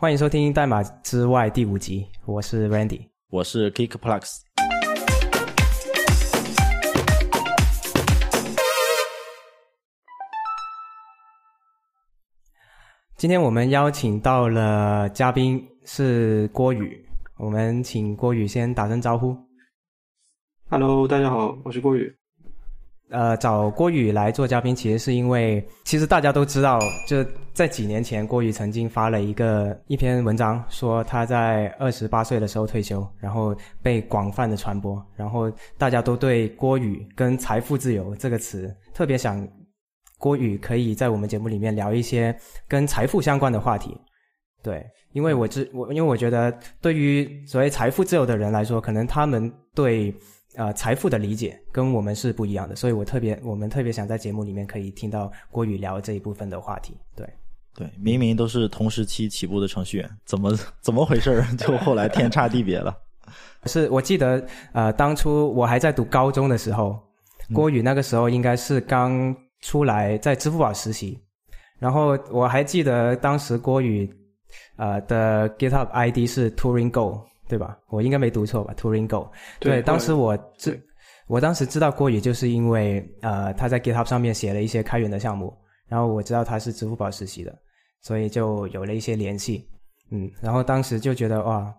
欢迎收听《代码之外》第五集，我是 Randy，我是 KickPlus。今天我们邀请到了嘉宾是郭宇，我们请郭宇先打声招呼。Hello，大家好，我是郭宇。呃，找郭宇来做嘉宾，其实是因为，其实大家都知道，就在几年前，郭宇曾经发了一个一篇文章，说他在二十八岁的时候退休，然后被广泛的传播，然后大家都对郭宇跟财富自由这个词特别想，郭宇可以在我们节目里面聊一些跟财富相关的话题，对，因为我知我因为我觉得对于所谓财富自由的人来说，可能他们对。呃，财富的理解跟我们是不一样的，所以我特别，我们特别想在节目里面可以听到郭宇聊这一部分的话题。对，对，明明都是同时期起步的程序员，怎么怎么回事 就后来天差地别了。是我记得，呃，当初我还在读高中的时候，郭宇那个时候应该是刚出来在支付宝实习，然后我还记得当时郭宇，呃的 GitHub ID 是 Touring Go。对吧？我应该没读错吧？Touring Go。对，当时我知，我当时知道郭宇，就是因为呃他在 GitHub 上面写了一些开源的项目，然后我知道他是支付宝实习的，所以就有了一些联系。嗯，然后当时就觉得哇，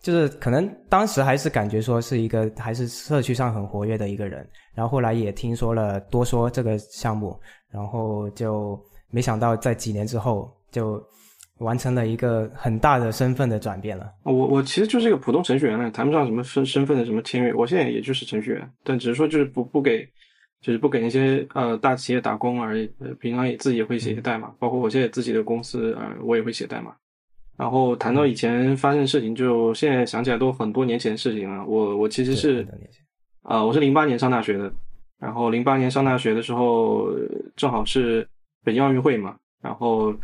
就是可能当时还是感觉说是一个还是社区上很活跃的一个人，然后后来也听说了多说这个项目，然后就没想到在几年之后就。完成了一个很大的身份的转变了。我我其实就是一个普通程序员了，谈不上什么身身份的什么签约。我现在也就是程序员，但只是说就是不不给，就是不给那些呃大企业打工而已。平常也自己也会写些代码，包括我现在自己的公司，呃，我也会写代码。然后谈到以前发生的事情，就现在想起来都很多年前的事情了。我我其实是啊，我是零八年上大学的，然后零八年上大学的时候，正好是北京奥运会嘛，然后。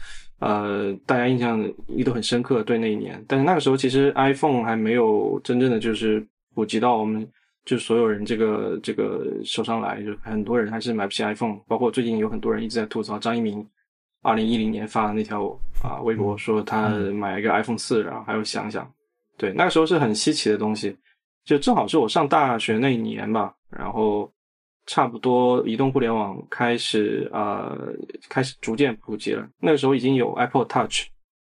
呃，大家印象也都很深刻，对那一年。但是那个时候，其实 iPhone 还没有真正的就是普及到我们就所有人这个这个手上来，就很多人还是买不起 iPhone。包括最近有很多人一直在吐槽张一鸣，二零一零年发的那条啊微博，说他买一个 iPhone 四，然后还有想想。对，那个时候是很稀奇的东西，就正好是我上大学那一年吧，然后。差不多，移动互联网开始呃开始逐渐普及了。那个时候已经有 Apple Touch，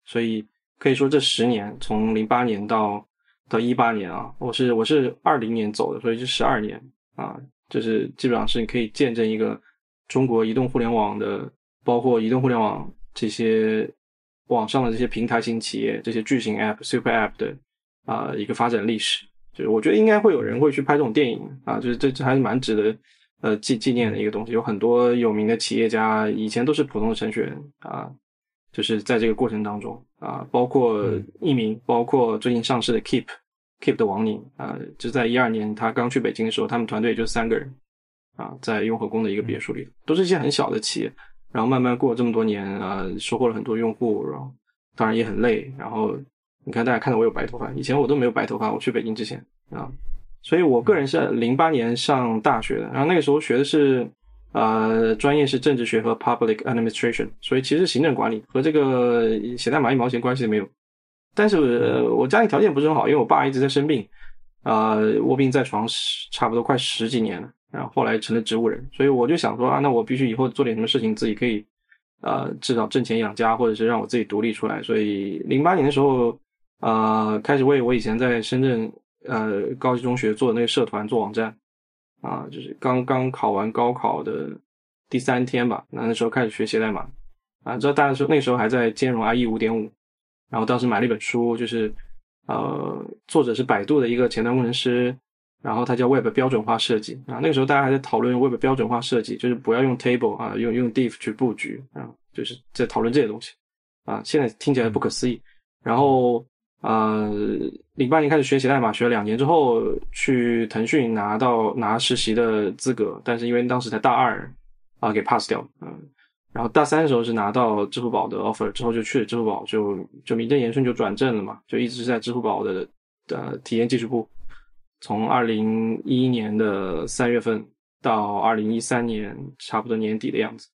所以可以说这十年，从零八年到到一八年啊，我是我是二零年走的，所以是十二年啊，就是基本上是你可以见证一个中国移动互联网的，包括移动互联网这些网上的这些平台型企业、这些巨型 App、Super App 的啊一个发展历史。就是我觉得应该会有人会去拍这种电影啊，就是这这还是蛮值得。呃，纪纪念的一个东西，有很多有名的企业家以前都是普通的程序员啊，就是在这个过程当中啊，包括一鸣，包括最近上市的 Keep，Keep 的王宁啊，就在一二年他刚去北京的时候，他们团队也就三个人啊，在雍和宫的一个别墅里，都是一些很小的企业，然后慢慢过了这么多年啊，收获了很多用户，然后当然也很累，然后你看大家看到我有白头发，以前我都没有白头发，我去北京之前啊。所以我个人是零八年上大学的，然后那个时候学的是，呃，专业是政治学和 public administration，所以其实行政管理和这个写代码一毛钱关系都没有。但是我家里条件不是很好，因为我爸一直在生病，啊，卧病在床差不多快十几年了，然后后来成了植物人，所以我就想说啊，那我必须以后做点什么事情，自己可以，呃，至少挣钱养家，或者是让我自己独立出来。所以零八年的时候，啊，开始为我以前在深圳。呃，高级中学做的那个社团做网站，啊，就是刚刚考完高考的第三天吧，那那时候开始学写代码，啊，知道大家说那时候还在兼容 IE 五点五，然后当时买了一本书，就是呃，作者是百度的一个前端工程师，然后他叫 Web 标准化设计，啊，那个时候大家还在讨论 Web 标准化设计，就是不要用 table 啊，用用 diff 去布局啊，就是在讨论这些东西，啊，现在听起来不可思议，然后。呃，零八年开始学写代码，学了两年之后，去腾讯拿到拿实习的资格，但是因为当时才大二，啊，给 pass 掉。嗯，然后大三的时候是拿到支付宝的 offer，之后就去了支付宝，就就名正言顺就转正了嘛，就一直是在支付宝的的体验技术部，从二零一一年的三月份到二零一三年差不多年底的样子，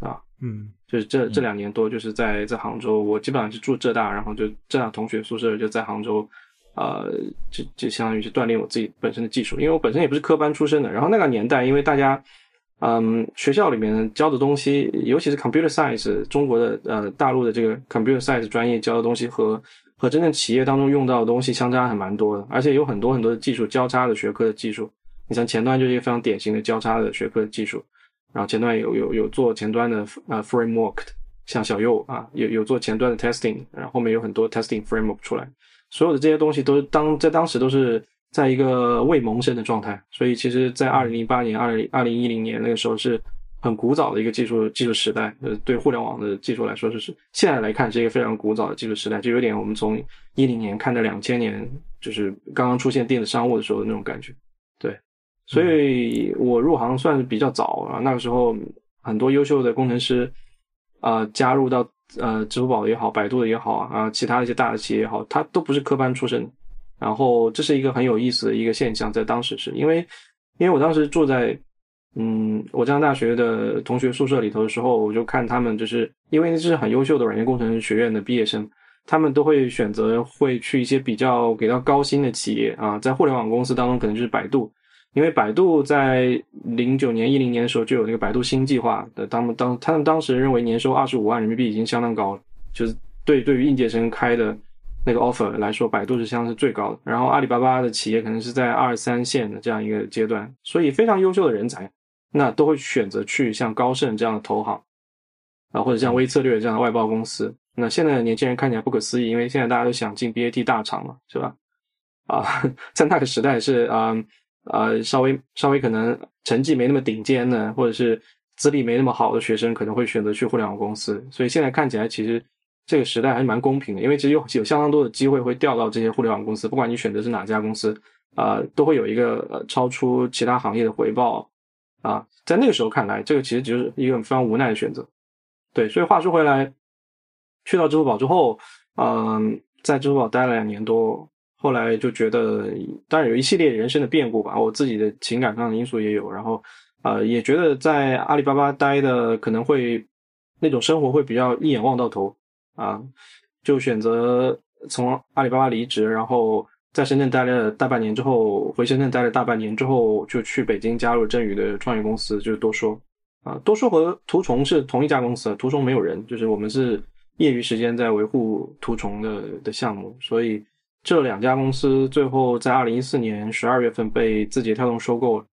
啊，嗯，就是这这两年多，就是在在杭州，我基本上是住浙大，然后就浙大同学宿舍就在杭州，呃，就就相当于是锻炼我自己本身的技术，因为我本身也不是科班出身的。然后那个年代，因为大家，嗯，学校里面教的东西，尤其是 computer science，中国的呃大陆的这个 computer science 专业教的东西和和真正企业当中用到的东西相差还蛮多的，而且有很多很多的技术交叉的学科的技术。你像前端就是一个非常典型的交叉的学科的技术。然后前端有有有做前端的呃 framework，像小右啊，有有做前端的 testing，然后后面有很多 testing framework 出来，所有的这些东西都是当在当时都是在一个未萌生的状态，所以其实，在二零零八年、二零二零一零年那个时候是很古早的一个技术技术时代，呃，对互联网的技术来说，就是现在来看是一个非常古早的技术时代，就有点我们从一零年看到两千年，就是刚刚出现电子商务的时候的那种感觉，所以我入行算是比较早啊，那个时候很多优秀的工程师，啊，加入到呃支付宝也好，百度的也好啊，其他一些大的企业也好，他都不是科班出身。然后这是一个很有意思的一个现象，在当时是因为，因为我当时住在嗯我江大学的同学宿舍里头的时候，我就看他们就是因为这是很优秀的软件工程学院的毕业生，他们都会选择会去一些比较给到高薪的企业啊，在互联网公司当中可能就是百度。因为百度在零九年、一零年的时候就有那个百度新计划的，他们当他们当时认为年收二十五万人民币已经相当高了，就是对对于应届生开的那个 offer 来说，百度是相当是最高的。然后阿里巴巴的企业可能是在二三线的这样一个阶段，所以非常优秀的人才，那都会选择去像高盛这样的投行啊，或者像微策略这样的外包公司。那现在的年轻人看起来不可思议，因为现在大家都想进 BAT 大厂了，是吧？啊，在那个时代是啊。呃，稍微稍微可能成绩没那么顶尖的，或者是资历没那么好的学生，可能会选择去互联网公司。所以现在看起来，其实这个时代还是蛮公平的，因为其实有有相当多的机会会调到这些互联网公司，不管你选择是哪家公司，啊，都会有一个呃超出其他行业的回报。啊，在那个时候看来，这个其实就是一个非常无奈的选择。对，所以话说回来，去到支付宝之后，嗯，在支付宝待了两年多。后来就觉得，当然有一系列人生的变故吧，我自己的情感上的因素也有，然后，呃，也觉得在阿里巴巴待的可能会那种生活会比较一眼望到头啊，就选择从阿里巴巴离职，然后在深圳待了大半年之后，回深圳待了大半年之后，就去北京加入振宇的创业公司，就是多说啊，多说和图虫是同一家公司，图虫没有人，就是我们是业余时间在维护图虫的的项目，所以。这两家公司最后在二零一四年十二月份被字节跳动收购了，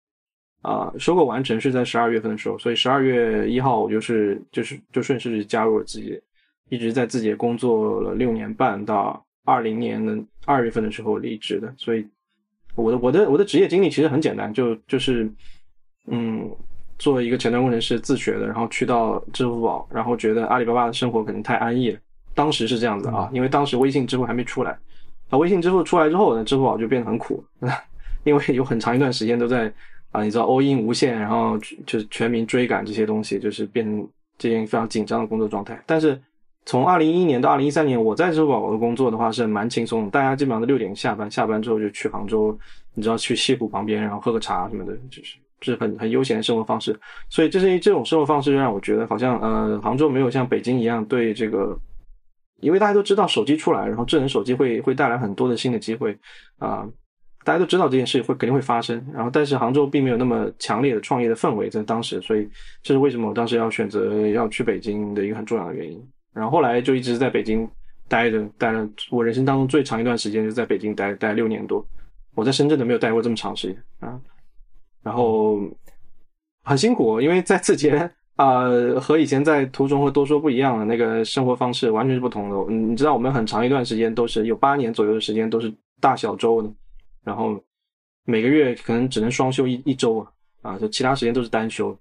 啊，收购完成是在十二月份的时候，所以十二月一号我就是就是就顺势加入了字节，一直在字节工作了六年半，到二零年的二月份的时候离职的。所以我的我的我的职业经历其实很简单，就就是嗯，作为一个前端工程师自学的，然后去到支付宝，然后觉得阿里巴巴的生活可能太安逸了，当时是这样子啊，因为当时微信支付还没出来。微信支付出来之后呢，支付宝就变得很苦，因为有很长一段时间都在啊，你知道 all in 无限，然后就全民追赶这些东西，就是变成这件非常紧张的工作状态。但是从二零一一年到二零一三年，我在支付宝的工作的话是蛮轻松的，大家基本上都六点下班，下班之后就去杭州，你知道去西湖旁边，然后喝个茶什么的，就是就是很很悠闲的生活方式。所以这是这种生活方式，就让我觉得好像呃，杭州没有像北京一样对这个。因为大家都知道手机出来，然后智能手机会会带来很多的新的机会，啊，大家都知道这件事会肯定会发生。然后，但是杭州并没有那么强烈的创业的氛围在当时，所以这是为什么我当时要选择要去北京的一个很重要的原因。然后后来就一直在北京待着，待了我人生当中最长一段时间就在北京待待六年多。我在深圳都没有待过这么长时间啊，然后很辛苦，因为在字节。啊，和以前在途中和多说不一样的那个生活方式完全是不同的。你知道，我们很长一段时间都是有八年左右的时间都是大小周的，然后每个月可能只能双休一一周啊，啊，就其他时间都是单休，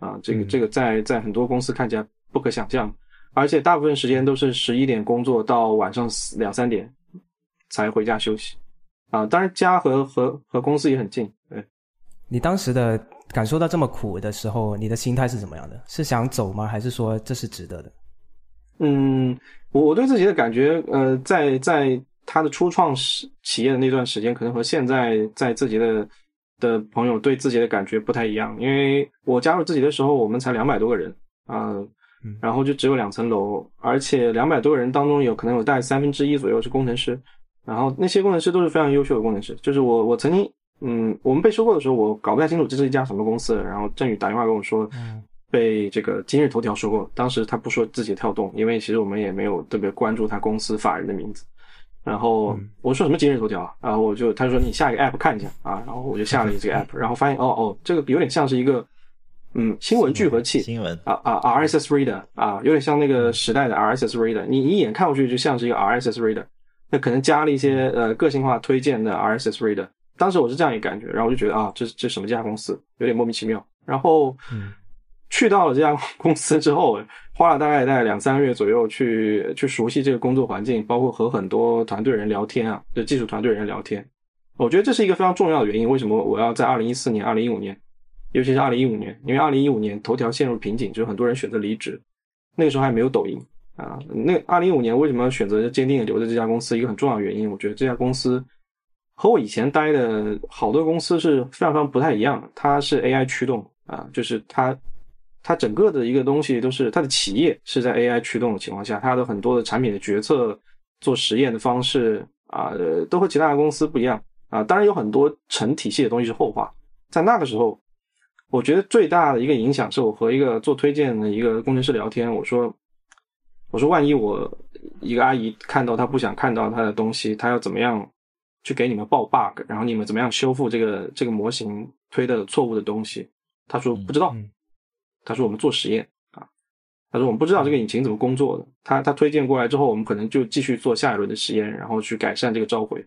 啊，这个这个在在很多公司看起来不可想象，而且大部分时间都是十一点工作到晚上两三点才回家休息，啊，当然家和和和公司也很近。对，你当时的。感受到这么苦的时候，你的心态是怎么样的？是想走吗？还是说这是值得的？嗯，我我对自己的感觉，呃，在在他的初创时企业的那段时间，可能和现在在自己的的朋友对自己的感觉不太一样。因为我加入自己的时候，我们才两百多个人啊，然后就只有两层楼，而且两百多个人当中有可能有大概三分之一左右是工程师，然后那些工程师都是非常优秀的工程师。就是我我曾经嗯，我们被收购的时候，我搞不太清楚这是一家什么公司，然后振宇打电话跟我说，被这个今日头条收购。当时他不说字节跳动，因为其实我们也没有特别关注他公司法人的名字。然后我说什么今日头条啊？然后我就他说你下一个 app 看一下啊，然后我就下了这个 app，然后发现哦哦，这个有点像是一个嗯新闻聚合器，新闻啊啊 RSS reader 啊，有点像那个时代的 RSS reader，你一眼看过去就像是一个 RSS reader，那可能加了一些呃个性化推荐的 RSS reader。当时我是这样一个感觉，然后我就觉得啊，这这什么这家公司有点莫名其妙。然后去到了这家公司之后。花了大概大概两三个月左右去去熟悉这个工作环境，包括和很多团队人聊天啊，就技术团队人聊天。我觉得这是一个非常重要的原因。为什么我要在二零一四年、二零一五年，尤其是二零一五年？因为二零一五年头条陷入瓶颈，就是很多人选择离职。那个时候还没有抖音啊。那二零一五年为什么选择坚定的留在这家公司？一个很重要的原因，我觉得这家公司和我以前待的好多公司是非常非常不太一样的。它是 AI 驱动啊，就是它。它整个的一个东西都是它的企业是在 AI 驱动的情况下，它的很多的产品的决策、做实验的方式啊，都和其他的公司不一样啊。当然有很多成体系的东西是后话。在那个时候，我觉得最大的一个影响是我和一个做推荐的一个工程师聊天，我说，我说万一我一个阿姨看到她不想看到她的东西，她要怎么样去给你们报 bug，然后你们怎么样修复这个这个模型推的错误的东西？他说不知道。他说我们做实验啊，他说我们不知道这个引擎怎么工作的。他他推荐过来之后，我们可能就继续做下一轮的实验，然后去改善这个召回。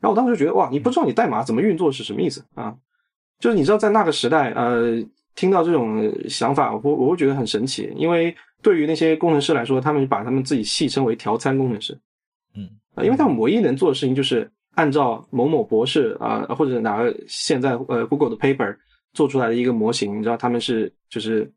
然后我当时就觉得哇，你不知道你代码怎么运作是什么意思啊？就是你知道在那个时代，呃，听到这种想法，我我会觉得很神奇，因为对于那些工程师来说，他们把他们自己戏称为调参工程师，嗯啊，因为他们唯一能做的事情就是按照某某博士啊，或者哪个现在呃 Google 的 paper 做出来的一个模型，你知道他们是就是。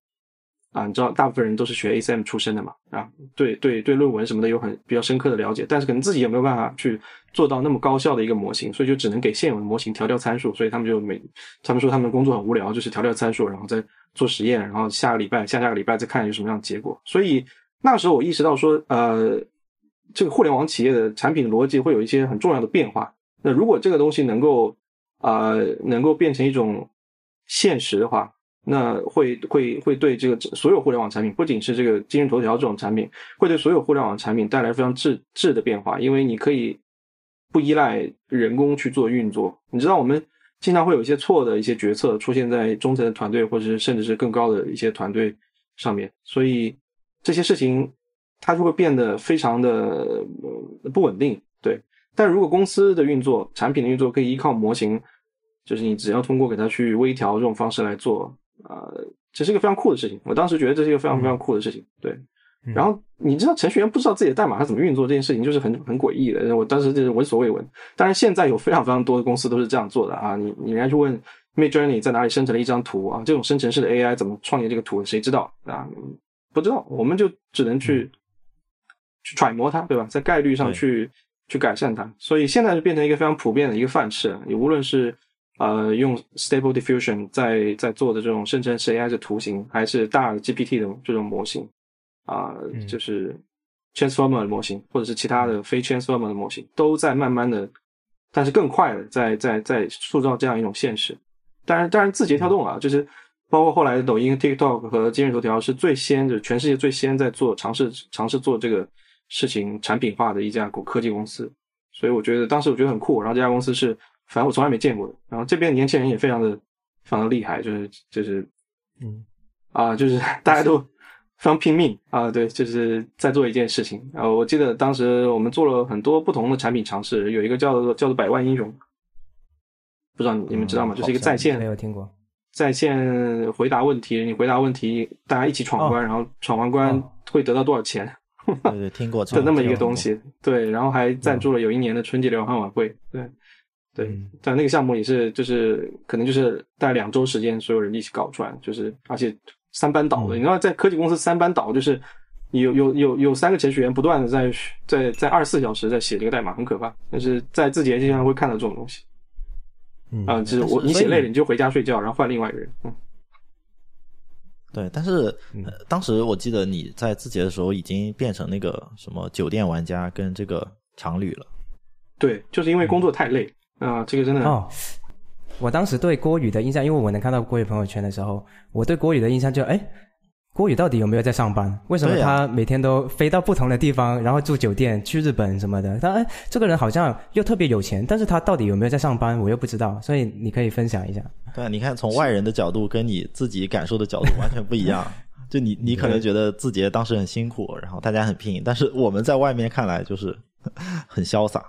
啊，你知道大部分人都是学 ACM 出身的嘛？啊，对对对，论文什么的有很比较深刻的了解，但是可能自己也没有办法去做到那么高效的一个模型，所以就只能给现有的模型调调参数，所以他们就每他们说他们的工作很无聊，就是调调参数，然后再做实验，然后下个礼拜、下下个礼拜再看有什么样的结果。所以那时候我意识到说，呃，这个互联网企业的产品逻辑会有一些很重要的变化。那如果这个东西能够啊，能够变成一种现实的话。那会会会对这个所有互联网产品，不仅是这个今日头条这种产品，会对所有互联网产品带来非常质质的变化。因为你可以不依赖人工去做运作。你知道，我们经常会有一些错的一些决策出现在中层的团队，或者是甚至是更高的一些团队上面。所以这些事情它就会变得非常的不稳定。对，但如果公司的运作、产品的运作可以依靠模型，就是你只要通过给它去微调这种方式来做。啊，这是一个非常酷的事情。我当时觉得这是一个非常非常酷的事情。对，然后你知道程序员不知道自己的代码它怎么运作这件事情，就是很很诡异的。我当时就是闻所未闻。当然，现在有非常非常多的公司都是这样做的啊。你你人家去问 Midjourney 在哪里生成了一张图啊？这种生成式的 AI 怎么创建这个图？谁知道啊？不知道，我们就只能去去揣摩它，对吧？在概率上去去改善它。所以现在就变成一个非常普遍的一个范式。你无论是呃，用 Stable Diffusion 在在做的这种生成式 AI 的图形，还是大的 GPT 的这种模型啊，就是 Transformer 的模型，或者是其他的非 Transformer 的模型，都在慢慢的，但是更快的在在在塑造这样一种现实。当然，当然，字节跳动啊，就是包括后来的抖音、TikTok 和今日头条，是最先的，全世界最先在做尝试尝试做这个事情产品化的一家科技公司。所以我觉得当时我觉得很酷，然后这家公司是。反正我从来没见过的。然后这边年轻人也非常的非常的厉害，就是就是，嗯，啊，就是 大家都非常拼命啊，对，就是在做一件事情。然后我记得当时我们做了很多不同的产品尝试，有一个叫做叫做百万英雄，不知道你们知道吗？就是一个在线没有听过，在线回答问题，你回答问题，大家一起闯关，然后闯完关会得到多少钱？对对，听过的那么一个东西，对，然后还赞助了有一年的春节联欢晚会，对。对，但那个项目也是，就是可能就是大概两周时间，所有人一起搞出来，就是而且三班倒的。你知道，在科技公司三班倒，就是有有有有三个程序员不断的在在在二十四小时在写这个代码，很可怕。但是在字节经常会看到这种东西。啊，就是我你写累了，你就回家睡觉，然后换另外一个人。嗯。对，但是、呃当时我记得你在字节的时候已经变成那个什么酒店玩家跟这个常旅了。对，就是因为工作太累啊、这个真的哦，我当时对郭宇的印象，因为我能看到郭宇朋友圈的时候，我对郭宇的印象就哎，郭宇到底有没有在上班？为什么他每天都飞到不同的地方，然后住酒店、去日本什么的？他哎，这个人好像又特别有钱，但是他到底有没有在上班，我又不知道。所以你可以分享一下。对啊，你看从外人的角度跟你自己感受的角度完全不一样。就你，你可能觉得字节当时很辛苦，然后大家很拼，但是我们在外面看来就是很潇洒。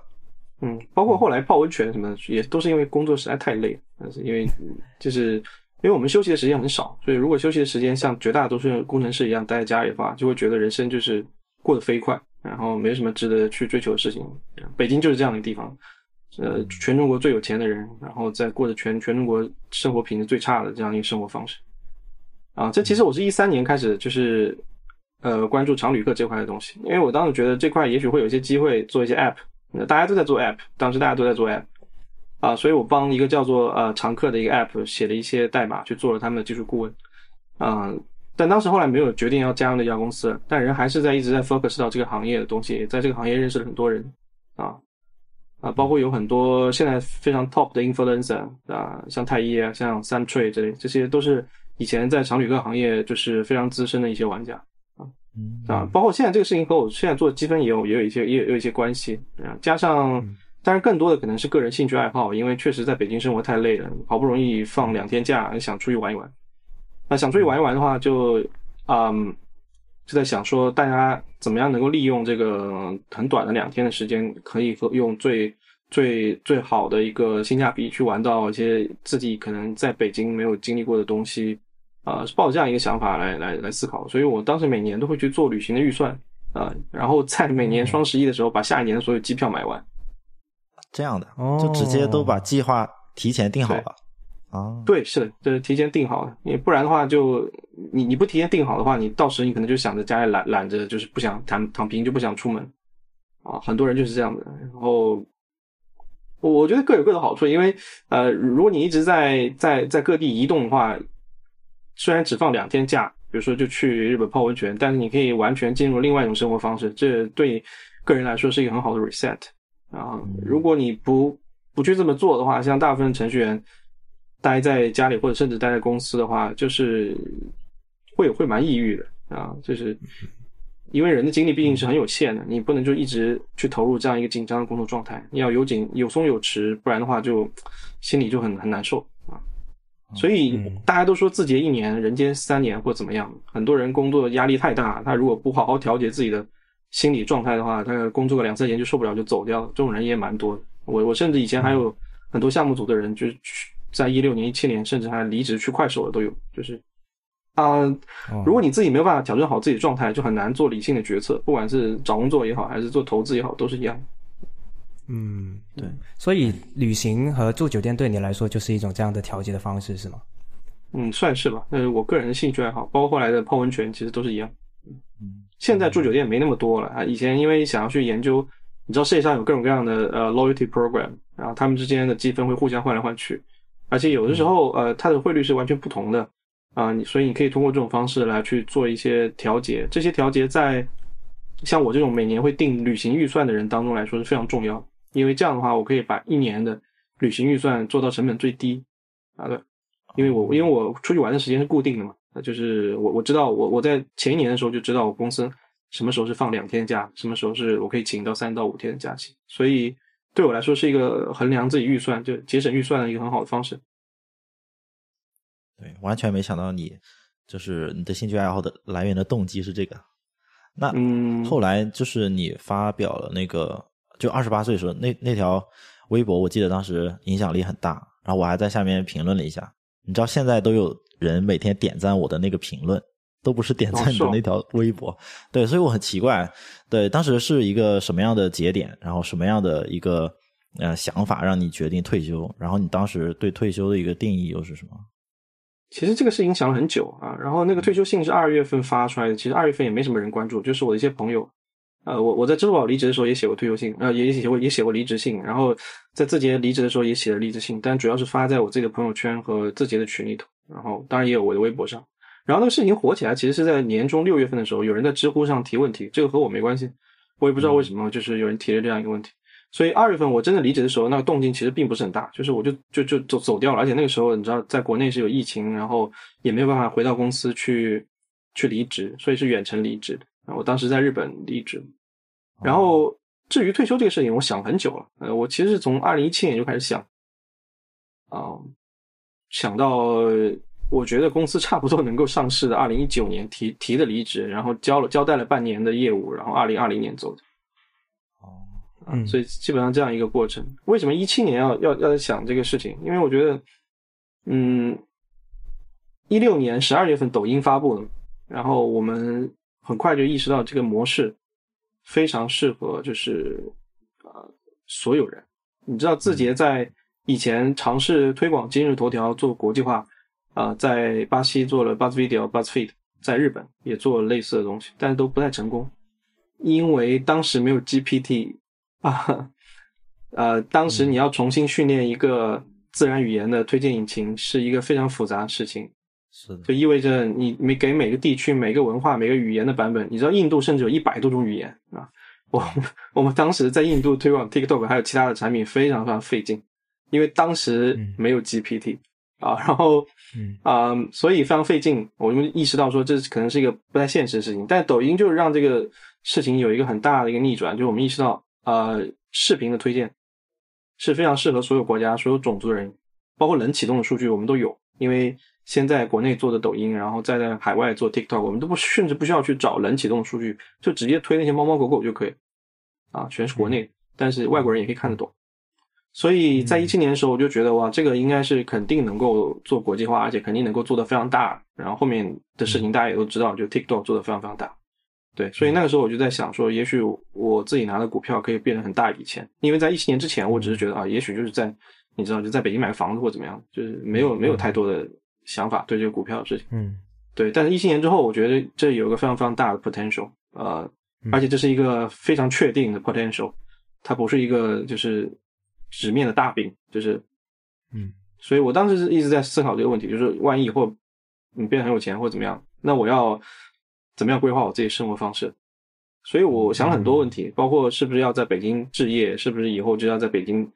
嗯，包括后来泡温泉什么的，也都是因为工作实在太累，但是因为嗯就是因为我们休息的时间很少，所以如果休息的时间像绝大多数工程师一样待在家里的话，就会觉得人生就是过得飞快，然后没有什么值得去追求的事情。北京就是这样的地方，呃，全中国最有钱的人，然后在过着全全中国生活品质最差的这样一个生活方式。啊，这其实我是一三年开始就是呃关注常旅客这块的东西，因为我当时觉得这块也许会有一些机会做一些 app。大家都在做 app，当时大家都在做 app，啊，所以我帮一个叫做呃常客的一个 app 写了一些代码，去做了他们的技术顾问，啊，但当时后来没有决定要加入那家公司，但人还是在一直在 focus 到这个行业的东西，在这个行业认识了很多人，啊，啊，包括有很多现在非常 top 的 influencer 啊，像太一啊，像 Sam Tree 这类，这些都是以前在常旅客行业就是非常资深的一些玩家。嗯啊，包括现在这个事情和我现在做积分也有也有一些也有也有一些关系啊，加上当然更多的可能是个人兴趣爱好，因为确实在北京生活太累了，好不容易放两天假，想出去玩一玩。那想出去玩一玩的话就，嗯，就在想说大家怎么样能够利用这个很短的两天的时间，可以和用最最最好的一个性价比去玩到一些自己可能在北京没有经历过的东西。啊、是抱这样一个想法来来来思考，所以我当时每年都会去做旅行的预算啊、然后在每年双十一的时候把下一年的所有机票买完。这样的，哦。就直接都把计划提前定好了。啊。对，是的，就是提前定好的，因为不然的话就你你不提前定好的话，你到时你可能就想着家里懒懒着，就是不想躺躺平，就不想出门。啊，很多人就是这样的。然后我我觉得各有各的好处，因为呃，如果你一直在在在各地移动的话，虽然只放两天假，比如说就去日本泡温泉，但是你可以完全进入另外一种生活方式，这对个人来说是一个很好的 reset 啊。如果你不不去这么做的话，像大部分程序员待在家里或者甚至待在公司的话，就是会会蛮抑郁的啊，就是因为人的精力毕竟是很有限的，你不能就一直去投入这样一个紧张的工作状态，你要有紧有松有弛，不然的话就心里就很很难受啊。所以嗯大家都说字节一年，人间三年或怎么样，很多人工作压力太大，他如果不好好调节自己的心理状态的话，他工作个两三年就受不了就走掉了，这种人也蛮多的。我我甚至以前还有很多项目组的人，就是去在一六年、一七年，甚至还离职去快手的都有，就是啊、哦如果你自己没有办法调整好自己的状态，就很难做理性的决策，不管是找工作也好，还是做投资也好，都是一样。嗯，对，所以旅行和住酒店对你来说就是一种这样的调节的方式，是吗？嗯，算是吧。呃，我个人的兴趣爱好，包括后来的泡温泉，其实都是一样。嗯，现在住酒店没那么多了啊。以前因为想要去研究，你知道世界上有各种各样的呃 loyalty program，然后他们之间的积分会互相换来换去，而且有的时候呃它的汇率是完全不同的啊，你所以你可以通过这种方式来去做一些调节。这些调节在像我这种每年会定旅行预算的人当中来说是非常重要，因为这样的话我可以把一年的旅行预算做到成本最低啊对。因为我因为我出去玩的时间是固定的嘛，那就是我我知道我我在前一年的时候就知道我公司什么时候是放两天假，什么时候是我可以请到三到五天的假期，所以对我来说是一个衡量自己预算就节省预算的一个很好的方式。对，完全没想到你就是你的兴趣爱好的来源的动机是这个。那嗯，后来就是你发表了那个，就二十八岁的时候，那那条微博，我记得当时影响力很大，然后我还在下面评论了一下。你知道现在都有人每天点赞我的那个评论，都不是点赞你的那条微博。对，所以我很奇怪，对，当时是一个什么样的节点，然后什么样的一个呃想法让你决定退休？然后你当时对退休的一个定义又是什么？其实这个事情想了很久啊，然后那个退休信是二月份发出来的，其实二月份也没什么人关注，就是我的一些朋友，呃，我我在支付宝离职的时候也写过退休信，呃，也写过也写过离职信，然后在字节离职的时候也写了离职信，但主要是发在我自己的朋友圈和字节的群里头，然后当然也有我的微博上，然后那个事情火起来，其实是在年中六月份的时候，有人在知乎上提问题，这个和我没关系，我也不知道为什么，就是有人提了这样一个问题。所以二月份我真的离职的时候，那个动静其实并不是很大，就是我就就就走走掉了。而且那个时候你知道，在国内是有疫情，然后也没有办法回到公司去去离职，所以是远程离职的。我当时在日本离职。然后至于退休这个事情，我想很久了。呃，我其实是从二零一七年就开始想，啊，想到我觉得公司差不多能够上市的二零一九年提提的离职，然后交了交代了半年的业务，然后二零二零年走的。嗯，所以基本上这样一个过程。为什么一七年要要要想这个事情？因为我觉得，嗯，一六年十二月份抖音发布了，然后我们很快就意识到这个模式非常适合，就是呃所有人。你知道字节在以前尝试推广今日头条做国际化，啊，在巴西做了 Buzz Video、BuzzFeed，在日本也做了类似的东西，但是都不太成功，因为当时没有 GPT。啊，呃，当时你要重新训练一个自然语言的推荐引擎，是一个非常复杂的事情。是的，就意味着你每给每个地区、每个文化、每个语言的版本，你知道印度甚至有一百多种语言啊。我我们当时在印度推广 TikTok 还有其他的产品，非常非常费劲，因为当时没有 GPT 啊，然后啊，所以非常费劲。我们意识到说，这可能是一个不太现实的事情。但抖音就是让这个事情有一个很大的一个逆转，就是我们意识到。呃，视频的推荐是非常适合所有国家、所有种族的人，包括冷启动的数据我们都有。因为先在国内做的抖音，然后再在海外做 TikTok，我们都不甚至不需要去找冷启动的数据，就直接推那些猫猫狗狗就可以。啊，全是国内，但是外国人也可以看得懂。所以在一七年的时候，我就觉得哇，这个应该是肯定能够做国际化，而且肯定能够做得非常大。然后后面的事情大家也都知道，就 TikTok 做得非常非常大。对，所以那个时候我就在想说，也许我自己拿的股票可以变成很大一笔钱，因为在一七年之前，我只是觉得啊，也许就是在你知道就在北京买个房子或怎么样，就是没有没有太多的想法对这个股票的事情。嗯，对。但是一七年之后，我觉得这有个非常非常大的 potential，呃，而且这是一个非常确定的 potential，它不是一个就是纸面的大饼，就是嗯，所以我当时是一直在思考这个问题，就是万一以后你变得很有钱或怎么样，那我要。怎么样规划我自己生活方式？所以我想了很多问题，包括是不是要在北京置业，是不是以后就要在北京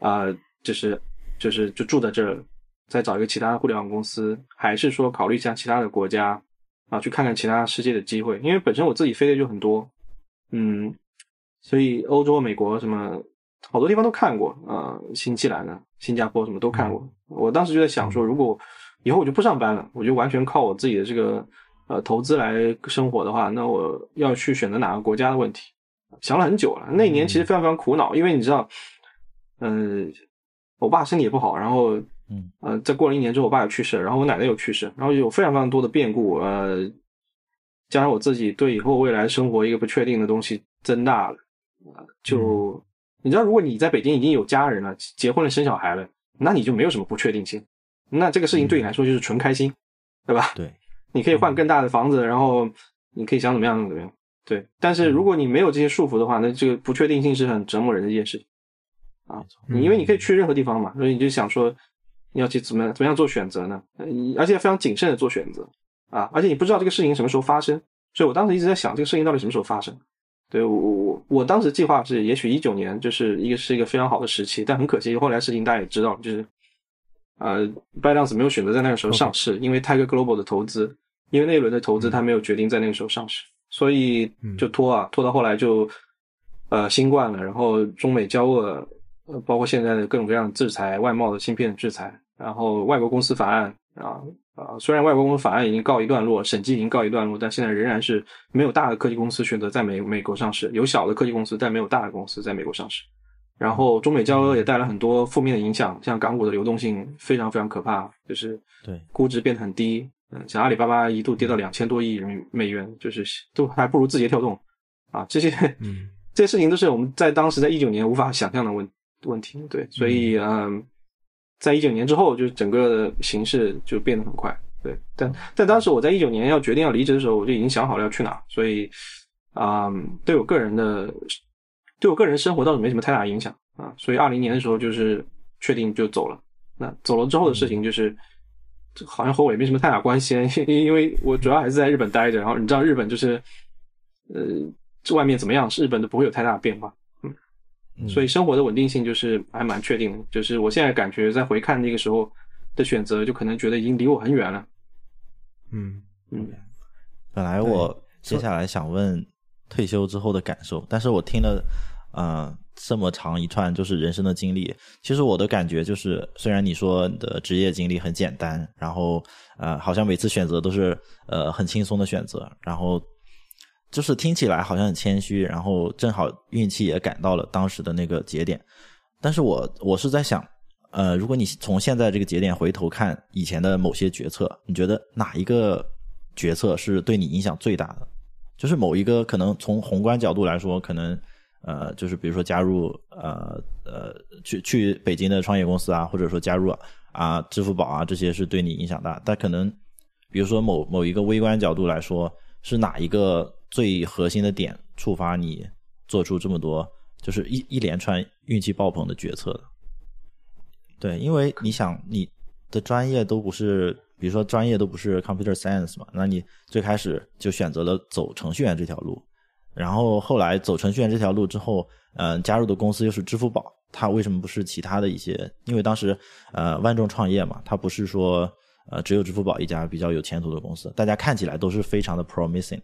啊，就是就是就住在这儿，再找一个其他的互联网公司，还是说考虑一下其他的国家啊，去看看其他世界的机会？因为本身我自己飞的就很多，嗯，所以欧洲、美国什么好多地方都看过啊，新西兰呢、新加坡什么都看过。我当时就在想说，如果以后我就不上班了，我就完全靠我自己的这个。呃，投资来生活的话，那我要去选择哪个国家的问题，想了很久了。那一年其实非常非常苦恼，因为你知道，嗯，我爸身体也不好，然后，嗯，呃，在过了一年之后，我爸也去世了，然后我奶奶又去世，然后有非常非常多的变故，呃，加上我自己对以后未来生活一个不确定的东西增大了，就你知道，如果你在北京已经有家人了，结婚了，生小孩了，那你就没有什么不确定性，那这个事情对你来说就是纯开心，对吧？对。你可以换更大的房子，然后你可以想怎么样怎么样，对。但是如果你没有这些束缚的话，那这个不确定性是很折磨人的一件事情啊。你因为你可以去任何地方嘛，所以你就想说你要去怎么怎么样做选择呢？而且非常谨慎的做选择啊。而且你不知道这个事情什么时候发生，所以我当时一直在想这个事情到底什么时候发生。对我我我当时计划是，也许一九年就是一个是一个非常好的时期，但很可惜后来事情大家也知道，就是呃 b y d a n c e 没有选择在那个时候上市，因为 Tiger Global 的投资。因为那一轮的投资，他没有决定在那个时候上市，所以就拖啊拖到后来就，呃新冠了，然后中美交恶，呃包括现在的各种各样的制裁，外贸的芯片制裁，然后外国公司法案啊啊，虽然外国公司法案已经告一段落，审计已经告一段落，但现在仍然是没有大的科技公司选择在美美国上市，有小的科技公司，但没有大的公司在美国上市。然后中美交恶也带来很多负面的影响，像港股的流动性非常非常可怕，就是对估值变得很低。嗯像阿里巴巴一度跌到两千多亿人民美元，就是都还不如字节跳动啊！这些嗯，这些事情都是我们在当时在一九年无法想象的问问题。对，所以嗯，在一九年之后，就整个形势就变得很快。对，但但当时我在一九年要决定要离职的时候，我就已经想好了要去哪，所以啊，对我个人的对我个人生活倒是没什么太大影响啊。所以二零年的时候就是确定就走了。那走了之后的事情就是。这好像和我也没什么太大关系，因因为我主要还是在日本待着，然后你知道日本就是，呃，这外面怎么样，日本都不会有太大的变化，嗯，所以生活的稳定性就是还蛮确定的，就是我现在感觉在回看那个时候的选择，就可能觉得已经离我很远了，嗯嗯，本来我接下来想问退休之后的感受，但是我听了，呃。这么长一串就是人生的经历，其实我的感觉就是，虽然你说你的职业经历很简单，然后呃，好像每次选择都是呃很轻松的选择，然后就是听起来好像很谦虚，然后正好运气也赶到了当时的那个节点，但是我我是在想，呃，如果你从现在这个节点回头看以前的某些决策，你觉得哪一个决策是对你影响最大的？就是某一个可能从宏观角度来说，可能。呃，就是比如说加入呃呃去去北京的创业公司啊，或者说加入啊支付宝啊这些是对你影响大。但可能比如说某某一个微观角度来说，是哪一个最核心的点触发你做出这么多就是一一连串运气爆棚的决策的？对，因为你想你的专业都不是，比如说专业都不是 computer science 嘛，那你最开始就选择了走程序员这条路。然后后来走程序员这条路之后，嗯，加入的公司又是支付宝，它为什么不是其他的一些？因为当时呃万众创业嘛，它不是说呃只有支付宝一家比较有前途的公司，大家看起来都是非常的 promising。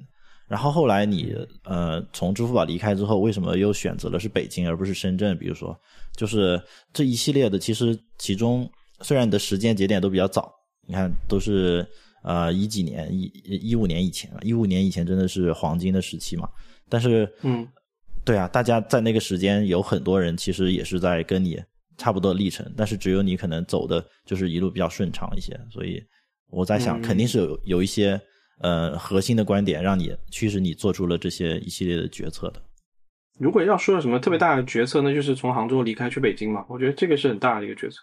然后后来你呃从支付宝离开之后，为什么又选择了是北京而不是深圳？比如说，就是这一系列的，其实其中虽然你的时间节点都比较早，你看都是呃一几年一一五年以前一五年以前真的是黄金的时期嘛。但是，嗯，对啊，大家在那个时间有很多人其实也是在跟你差不多历程，但是只有你可能走的就是一路比较顺畅一些。所以我在想，肯定是有有一些呃核心的观点让你驱使你做出了这些一系列的决策的。如果要说什么特别大的决策，那就是从杭州离开去北京嘛。我觉得这个是很大的一个决策。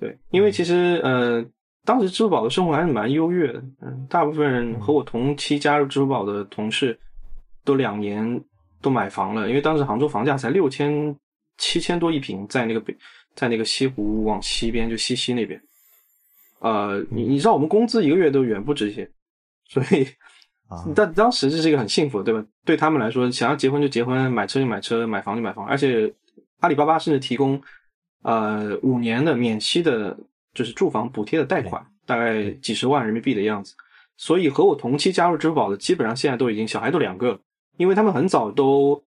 对，因为其实呃，当时支付宝的生活还是蛮优越的。嗯，大部分人和我同期加入支付宝的同事。都两年都买房了，因为当时杭州房价才六千七千多一平，在那个北，在那个西湖往西边就西溪那边，呃，你你知道我们工资一个月都远不止这些，所以，但当时这是一个很幸福的，对吧？对他们来说，想要结婚就结婚，买车就买车，买房就买房，而且阿里巴巴甚至提供呃五年的免息的，就是住房补贴的贷款，大概几十万人民币的样子。所以和我同期加入支付宝的，基本上现在都已经小孩都两个。因为他们很早都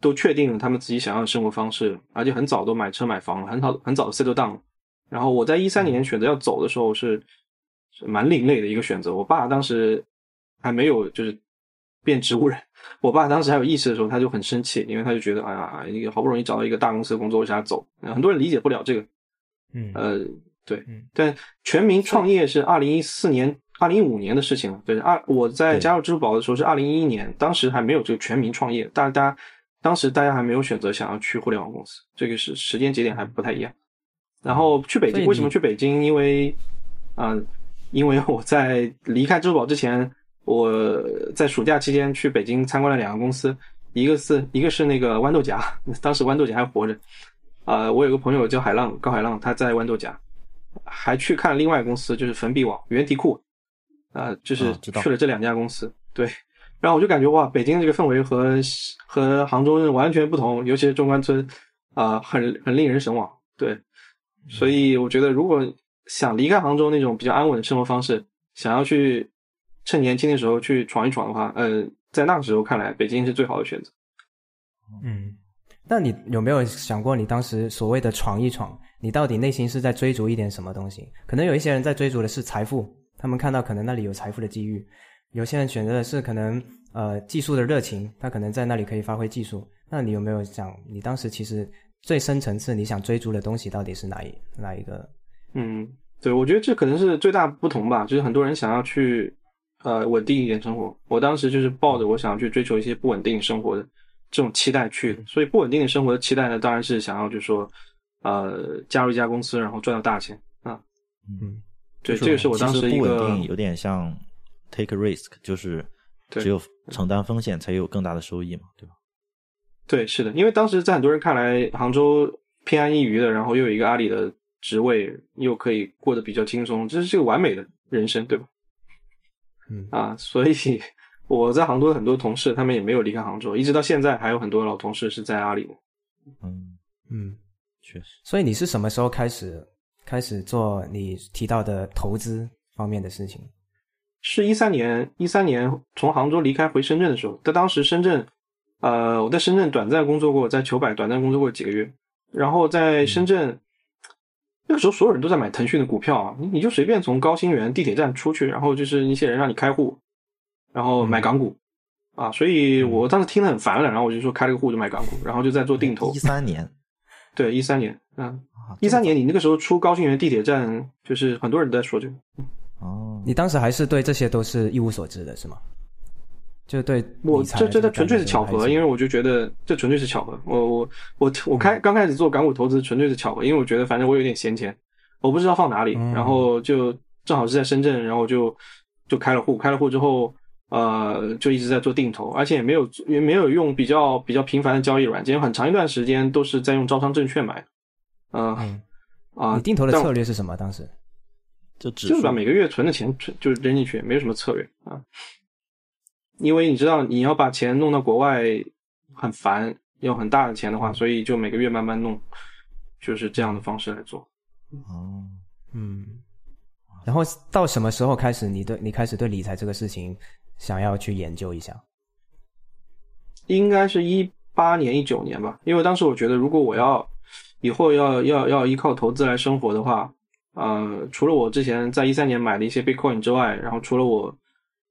都确定了他们自己想要的生活方式，而且很早都买车买房了，很早很早的 settle down。然后我在一三年选择要走的时候是是蛮另类的一个选择。我爸当时还没有就是变植物人，我爸当时还有意识的时候，他就很生气，因为他就觉得哎呀，好不容易找到一个大公司的工作，为啥走？很多人理解不了这个。嗯，呃，对，但全民创业是二零一四年。二零一五年的事情了，对，二我在加入支付宝的时候是二零一一年，当时还没有这个全民创业，大家当时大家还没有选择想要去互联网公司，这个是时间节点还不太一样。然后去北京，为什么去北京？因为，啊，因为我在离开支付宝之前，我在暑假期间去北京参观了两个公司，一个是一个是那个豌豆荚，当时豌豆荚还活着，啊，我有个朋友叫海浪高海浪，他在豌豆荚，还去看另外公司就是粉笔网原题库。啊，就是去了这两家公司，对，然后我就感觉哇，北京这个氛围和和杭州完全不同，尤其是中关村，啊，很很令人神往，对，所以我觉得如果想离开杭州那种比较安稳的生活方式，想要去趁年轻的时候去闯一闯的话，呃，在那个时候看来，北京是最好的选择。嗯，那你有没有想过，你当时所谓的闯一闯，你到底内心是在追逐一点什么东西？可能有一些人在追逐的是财富。他们看到可能那里有财富的机遇，有些人选择的是可能呃技术的热情，他可能在那里可以发挥技术。那你有没有想，你当时其实最深层次你想追逐的东西到底是哪一哪一个？嗯，对，我觉得这可能是最大不同吧。就是很多人想要去呃稳定一点生活，我当时就是抱着我想要去追求一些不稳定生活的这种期待去的。所以不稳定的生活的期待呢，当然是想要就是说呃加入一家公司，然后赚到大钱啊。嗯。对，这个是我当时一个有点像 take risk，就是只有承担风险才有更大的收益嘛，对吧？对，是的，因为当时在很多人看来，杭州偏安一隅的，然后又有一个阿里的职位，又可以过得比较轻松，这是这个完美的人生，对吧？嗯啊，所以 我在杭州的很多同事，他们也没有离开杭州，一直到现在还有很多老同事是在阿里。嗯，嗯，确实。所以你是什么时候开始开始做你提到的投资方面的事情？是一三年，一三年从杭州离开回深圳的时候，在当时深圳，呃，我在深圳短暂工作过，在糗百短暂工作过几个月，然后在深圳。那个时候，所有人都在买腾讯的股票啊，你你就随便从高新园地铁站出去，然后就是一些人让你开户，然后买港股，啊，所以我当时听得很烦了，然后我就说开了个户就买港股，然后就在做定投。一三年，对，一三年，嗯，啊一三年你那个时候出高新园地铁站，就是很多人都在说这个。哦，你当时还是对这些都是一无所知的，是吗？就对我这这这纯粹是巧合，因为我就觉得这纯粹是巧合。我我我我开刚开始做港股投资纯粹是巧合，因为我觉得反正我有点闲钱，我不知道放哪里，嗯然后就正好是在深圳，然后就就开了户，开了户之后，呃，就一直在做定投，而且也没有也没有用比较比较频繁的交易软件，很长一段时间都是在用招商证券买，嗯嗯，啊，你定投的策略是什么？当时就只就是把每个月存的钱存就是扔进去，没有什么策略啊。因为你知道你要把钱弄到国外很烦，要很大的钱的话，所以就每个月慢慢弄，就是这样的方式来做。哦，嗯，然后到什么时候开始你对你开始对理财这个事情想要去研究一下？应该是一八年、一九年吧，因为当时我觉得，如果我要以后要要要依靠投资来生活的话，呃，除了我之前在一三年买的一些 Bitcoin 之外，然后除了我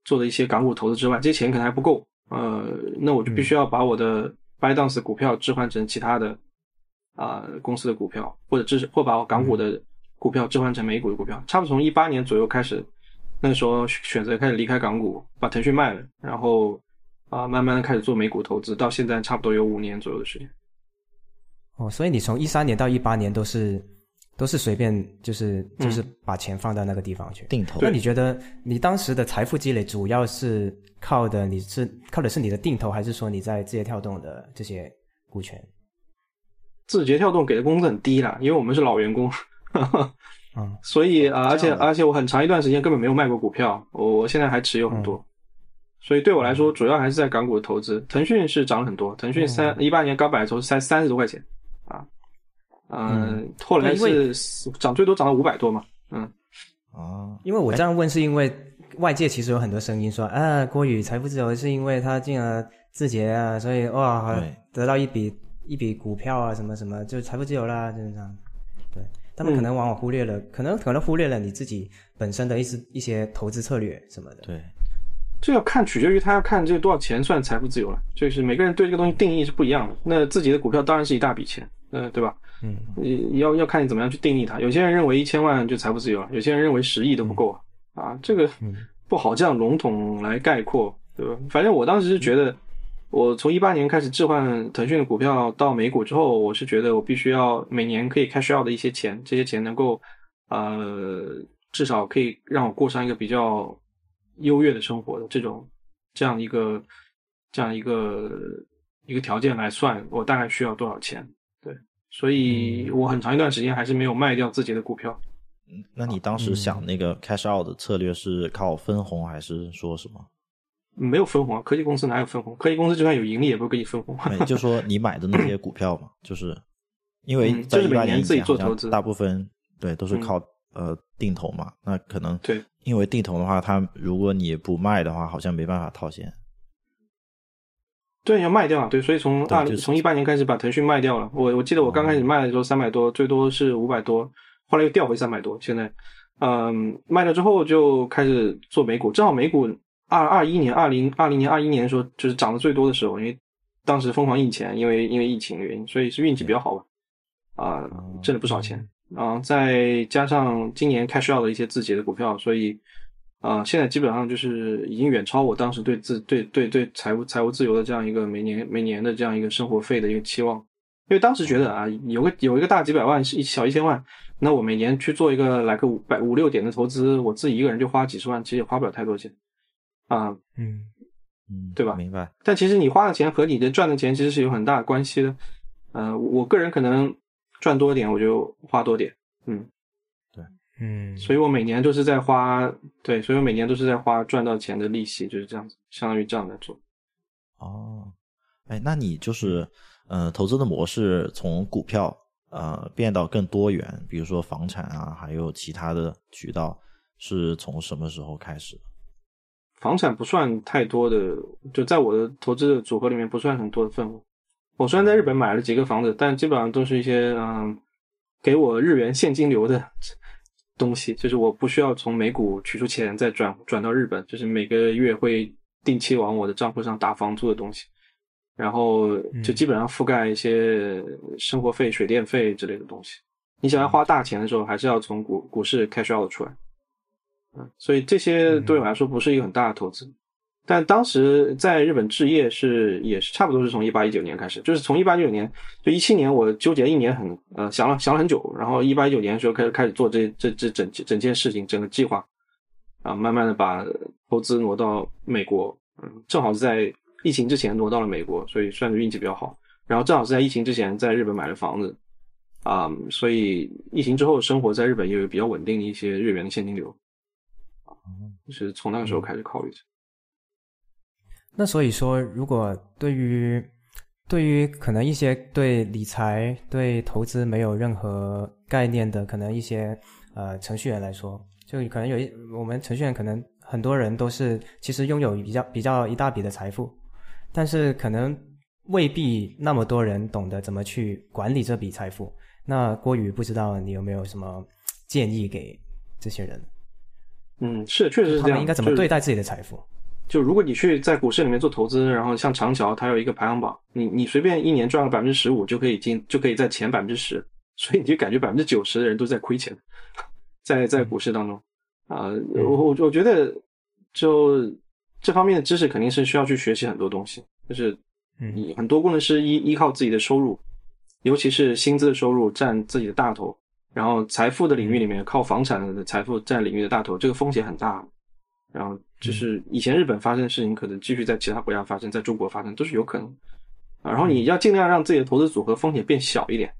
做的一些港股投资之外，这些钱可能还不够，呃，那我就必须要把我的 bydance 股票置换成其他的啊、公司的股票，或者置或把我港股的股票置换成美股的股票。差不多从一八年左右开始，那个时候选择开始离开港股，把腾讯卖了，然后啊、慢慢的开始做美股投资，到现在差不多有五年左右的时间。哦，所以你从一三年到一八年都是都是随便就是就是把钱放到那个地方去。定投。那你觉得你当时的财富积累主要是靠的你是靠的是你的定投，还是说你在字节跳动的这些股权？字节跳动给的工资很低啦，因为我们是老员工，嗯。所以啊、而且而且我很长一段时间根本没有卖过股票，我我现在还持有很多，所以对我来说主要还是在港股的投资。腾讯是涨了很多，腾讯三一八年刚买的时候才三十多块钱啊，嗯，后来因是涨最多涨到五百多嘛，嗯，哦，因为我这样问是因为外界其实有很多声音说啊，郭宇财富自由是因为他进了字节啊，所以哇对得到一笔一笔股票啊什么什么就财富自由啦，就是这样。对他们可能往往忽略了，可能可能忽略了你自己本身的一些一些投资策略什么的。对，这要看取决于他要看这个多少钱算财富自由了，就是每个人对这个东西定义是不一样的。那自己的股票当然是一大笔钱，呃，对吧？嗯，你要要看你怎么样去定义它。有些人认为一千万就财富自由了，有些人认为十亿都不够啊。啊，这个嗯不好这样笼统来概括，对吧？反正我当时是觉得，我从一八年开始置换腾讯的股票到美股之后，我是觉得我必须要每年可以 cash out 的一些钱，这些钱能够呃至少可以让我过上一个比较优越的生活的这种这样一个这样一个一个条件来算，我大概需要多少钱？对，所以我很长一段时间还是没有卖掉自己的股票。嗯那你当时想那个 cash out 的策略是靠分红还是说什么？没有分红啊，科技公司哪有分红？科技公司就算有盈利，也不会给你分红。没，就说你买的那些股票嘛，就是因为就是每年自己做投资大部分对都是嗯靠、呃定投嘛。那可能对，因为定投的话，它如果你不卖的话，好像没办法套现。对，要卖掉啊，对，所以从二对就是从一八年开始把腾讯卖掉了。我我记得我刚开始卖的时候三百多，最多是五百多，后来又掉回三百多。现在，嗯，卖了之后就开始做美股，正好美股二二一年、二零二零年、二一年的时候就是涨得最多的时候，因为当时疯狂印钱，因为因为疫情的原因，所以是运气比较好吧，啊、挣了不少钱。然后、再加上今年 cash out 的一些自己的股票，所以啊、现在基本上就是已经远超我当时对自对对对财务财务自由的这样一个每年每年的这样一个生活费的一个期望，因为当时觉得啊，有个有一个大几百万是一小一千万，那我每年去做一个来个五百五六点的投资，我自己一个人就花几十万，其实也花不了太多钱啊、嗯嗯，对吧明白。但其实你花的钱和你的赚的钱其实是有很大关系的。呃，我个人可能赚多点我就花多点，嗯，对，嗯，所以我每年都是在花，对，所以我每年都是在花赚到钱的利息，就是这样子，相当于这样来做。哦，哎，那你就是呃，投资的模式从股票呃变到更多元，比如说房产啊，还有其他的渠道，是从什么时候开始？房产不算太多的，就在我的投资的组合里面不算很多的份额。我虽然在日本买了几个房子，但基本上都是一些嗯，给我日元现金流的东西，就是我不需要从美股取出钱再转转到日本，就是每个月会定期往我的账户上打房租的东西，然后就基本上覆盖一些生活费、水电费之类的东西。你想要花大钱的时候，还是要从股股市 cash out 出来。嗯，所以这些对我来说不是一个很大的投资。但当时在日本置业是也是差不多是从一八一九年开始，就是从一八一九年就一七年我纠结一年很呃想了想了很久，然后一八一九年的时候开始开始做这这这整整件事情整个计划啊，慢慢的把投资挪到美国，嗯，正好是在疫情之前挪到了美国，所以算是运气比较好。然后正好是在疫情之前在日本买了房子啊，所以疫情之后生活在日本也有比较稳定的一些日元的现金流是从那个时候开始考虑的。那所以说，如果对于对于可能一些对理财、对投资没有任何概念的，可能一些呃程序员来说，就可能有一我们程序员可能很多人都是其实拥有比较比较一大笔的财富，但是可能未必那么多人懂得怎么去管理这笔财富。那郭宇不知道你有没有什么建议给这些人？嗯，是确实是这样。应该怎么对待自己的财富？就如果你去在股市里面做投资，然后像长桥，它有一个排行榜，你你随便一年赚个百分之十五就可以进，就可以在前百分之十，所以你就感觉百分之九十的人都在亏钱，在在股市当中，啊，我我我觉得就这方面的知识肯定是需要去学习很多东西，就是你很多工程师依依靠自己的收入，尤其是薪资的收入占自己的大头，然后财富的领域里面靠房产的财富占领域的大头，这个风险很大。然后就是以前日本发生的事情，可能继续在其他国家发生，在中国发生都是有可能。然后你要尽量让自己的投资组合风险变小一点，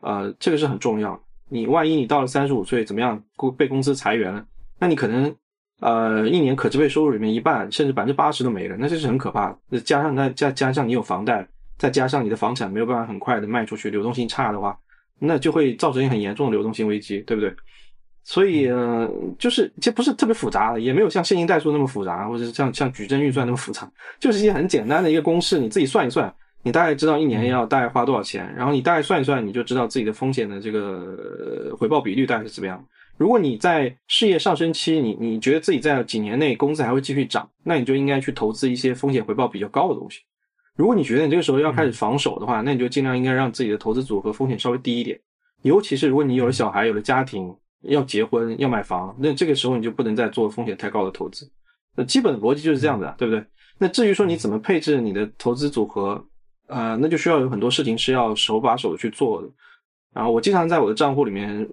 呃，这个是很重要。你万一你到了三十五岁怎么样，公被公司裁员了，那你可能呃一年可支配收入里面一半甚至百分之八十都没了，那这是很可怕的。那加上再加加上你有房贷，再加上你的房产没有办法很快的卖出去，流动性差的话，那就会造成很严重的流动性危机，对不对？所以，呃，就是其实不是特别复杂的，也没有像线性代数那么复杂，或者是像像矩阵运算那么复杂，就是一些很简单的一个公式，你自己算一算，你大概知道一年要大概花多少钱，然后你大概算一算，你就知道自己的风险的这个回报比率大概是怎么样。如果你在事业上升期，你你觉得自己在几年内工资还会继续涨，那你就应该去投资一些风险回报比较高的东西。如果你觉得你这个时候要开始防守的话，那你就尽量应该让自己的投资组合风险稍微低一点，尤其是如果你有了小孩，有了家庭。要结婚要买房，那这个时候你就不能再做风险太高的投资。那基本的逻辑就是这样的，对不对？那至于说你怎么配置你的投资组合，呃，那就需要有很多事情是要手把手的去做的。然后我经常在我的账户里面。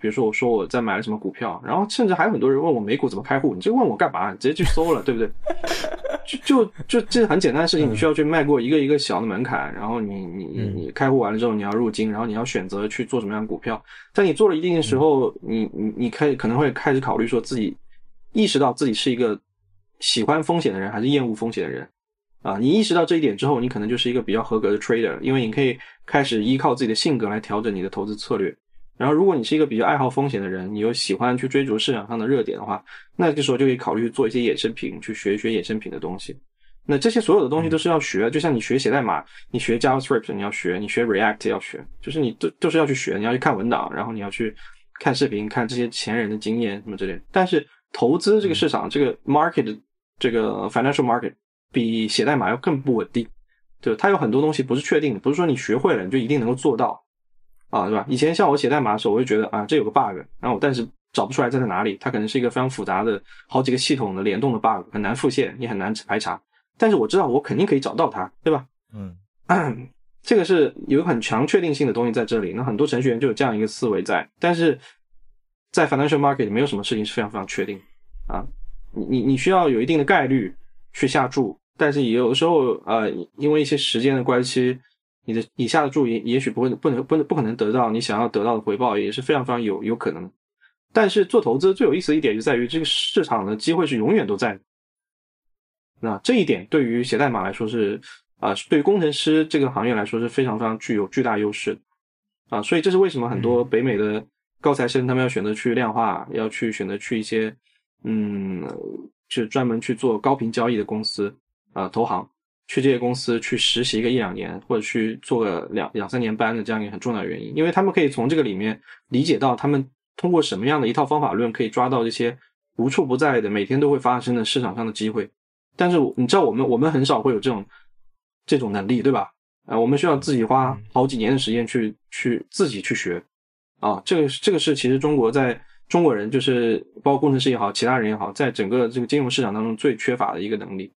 比如说，我说我在买了什么股票，然后甚至还有很多人问我美股怎么开户，你就问我干嘛？你直接去搜了，对不对？就就就这很简单的事情，你需要去迈过一个一个小的门槛，然后你你你开户完了之后，你要入金，然后你要选择去做什么样的股票。在你做了一定的时候，你你你开可能会开始考虑说自己意识到自己是一个喜欢风险的人还是厌恶风险的人啊？你意识到这一点之后，你可能就是一个比较合格的 trader，因为你可以开始依靠自己的性格来调整你的投资策略。然后，如果你是一个比较爱好风险的人，你又喜欢去追逐市场上的热点的话，那这时候就可以考虑做一些衍生品，去学一学衍生品的东西。那这些所有的东西都是要学，就像你学写代码，你学 JavaScript 你要学，你学 React 要学，就是你都都是要去学，你要去看文档，然后你要去看视频，看这些前人的经验什么之类。但是投资这个市场，这个 market 这个 financial market 比写代码要更不稳定，对，它有很多东西不是确定的，不是说你学会了你就一定能够做到。啊，对吧？以前像我写代码的时候，我就觉得啊，这有个 bug，然后我但是找不出来在在哪里，它可能是一个非常复杂的好几个系统的联动的 bug，很难复现，也很难排查。但是我知道我肯定可以找到它，对吧？嗯，这个是有很强确定性的东西在这里。那很多程序员就有这样一个思维在，但是在 financial market 没有什么事情是非常非常确定啊。你你你需要有一定的概率去下注，但是也有的时候呃，因为一些时间的关系。你的你下的注也也许不会不能不能不可能得到你想要得到的回报，也是非常非常有有可能。但是做投资最有意思的一点就在于这个市场的机会是永远都在的。那这一点对于写代码来说是啊，对于工程师这个行业来说是非常非常具有巨大优势啊。所以这是为什么很多北美的高材生他们要选择去量化，要去选择去一些嗯，就专门去做高频交易的公司啊，投行。去这些公司去实习个一两年，或者去做个两两三年班的这样一个很重要的原因，因为他们可以从这个里面理解到，他们通过什么样的一套方法论可以抓到这些无处不在的、每天都会发生的市场上的机会。但是你知道，我们我们很少会有这种这种能力，对吧？啊，我们需要自己花好几年的时间去去自己去学啊。这个这个是其实中国在中国人就是包括工程师也好，其他人也好，在整个这个金融市场当中最缺乏的一个能力。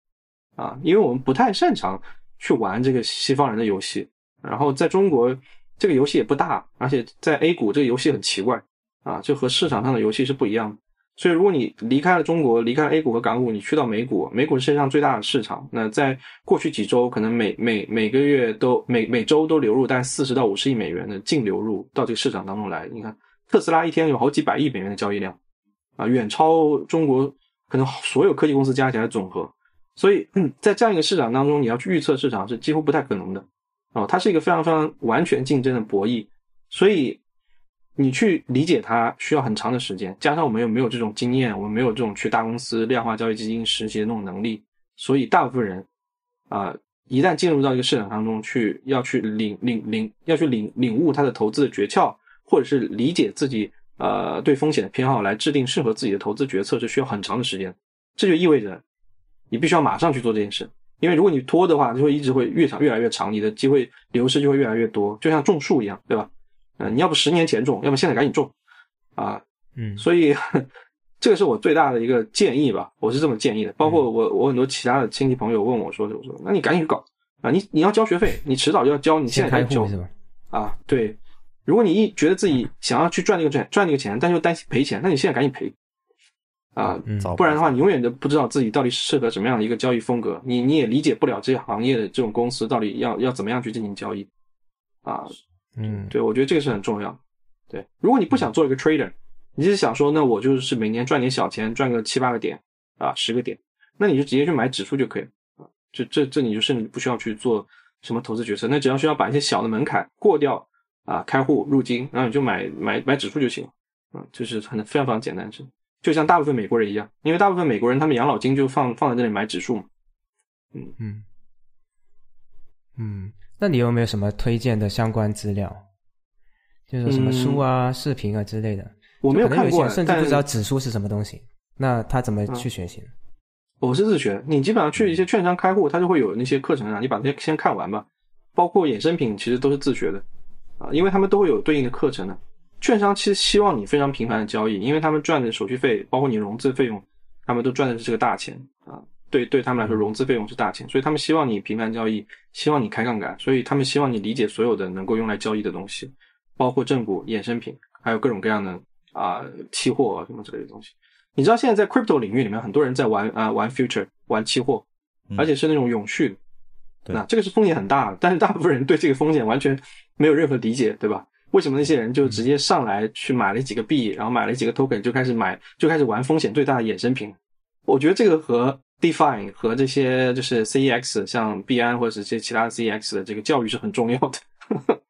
啊，因为我们不太擅长去玩这个西方人的游戏，然后在中国这个游戏也不大，而且在 A 股这个游戏很奇怪啊，就和市场上的游戏是不一样的。所以如果你离开了中国，离开了 A 股和港股，你去到美股，美股是世界上最大的市场。那在过去几周，可能每每每个月都每每周都流入大概四十到五十亿美元的净流入到这个市场当中来。你看特斯拉一天有好几百亿美元的交易量，啊，远超中国可能所有科技公司加起来的总和。所以，在这样一个市场当中，你要去预测市场是几乎不太可能的，哦，它是一个非常非常完全竞争的博弈，所以你去理解它需要很长的时间，加上我们又没有这种经验，我们没有这种去大公司量化交易基金实习的那种能力，所以大部分人啊，一旦进入到一个市场当中去，要去领领领，要去领领悟它的投资的诀窍，或者是理解自己呃对风险的偏好，来制定适合自己的投资决策，是需要很长的时间，这就意味着。你必须要马上去做这件事，因为如果你拖的话，就会一直会越长越来越长，你的机会流失就会越来越多，就像种树一样，对吧？嗯，你要不十年前种，要么现在赶紧种，啊，嗯，所以 这个是我最大的一个建议吧，我是这么建议的。包括我，我很多其他的亲戚朋友问我说，我说，那你赶紧去搞啊，你你要交学费，你迟早就要交，你现在赶紧交？啊，对，如果你一觉得自己想要去赚那个赚赚那个钱，但又担心赔钱，那你现在赶紧赔。啊，不然的话，你永远都不知道自己到底适合什么样的一个交易风格，你你也理解不了这些行业的这种公司到底要要怎么样去进行交易，啊，嗯，对，我觉得这个是很重要。对，如果你不想做一个 trader，你是想说，那我就是每年赚点小钱，赚个七八个点啊，十个点，那你就直接去买指数就可以了。啊，这这这你就甚至不需要去做什么投资决策，那只要需要把一些小的门槛过掉啊，开户入金，然后你就买买买指数就行了，嗯，就是很非常非常简单的事。就像大部分美国人一样，因为大部分美国人他们养老金就放放在这里买指数嘛。嗯嗯嗯，那你有没有什么推荐的相关资料？就是什么书啊、视频啊之类的？我没有看过，甚至不知道指数是什么东西。那他怎么去学习呢？我是自学，你基本上去一些券商开户，他就会有那些课程啊，你把那些先看完吧。包括衍生品，其实都是自学的啊，因为他们都会有对应的课程的。券商其实希望你非常频繁的交易，因为他们赚的手续费，包括你融资费用，他们都赚的是这个大钱啊。对，对他们来说，融资费用是大钱，所以他们希望你频繁交易，希望你开杠杆，所以他们希望你理解所有的能够用来交易的东西，包括正股、衍生品，还有各种各样的啊期货什么之类的东西。你知道现在在 crypto 领域里面，很多人在玩啊玩 future，玩期货，而且是那种永续的。那这个是风险很大的，但是大部分人对这个风险完全没有任何理解，对吧？为什么那些人就直接上来去买了几个币，然后买了几个 token 就开始买，就开始玩风险最大的衍生品？我觉得这个和 DeFi 和这些就是 CEX，像币安或者是这些其他的 CEX 的这个教育是很重要的。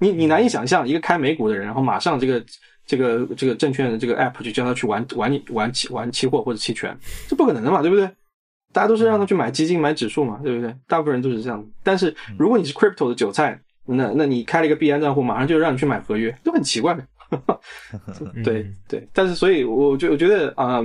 你你难以想象，一个开美股的人，然后马上这个这个这个证券的这个 app 就叫他去玩玩玩期玩期货或者期权，这不可能的嘛，对不对？大家都是让他去买基金、买指数嘛，对不对？大部分人都是这样。但是如果你是 crypto 的韭菜，那那你开了一个币安账户，马上就让你去买合约，就很奇怪。对对，但是所以我就我觉得啊，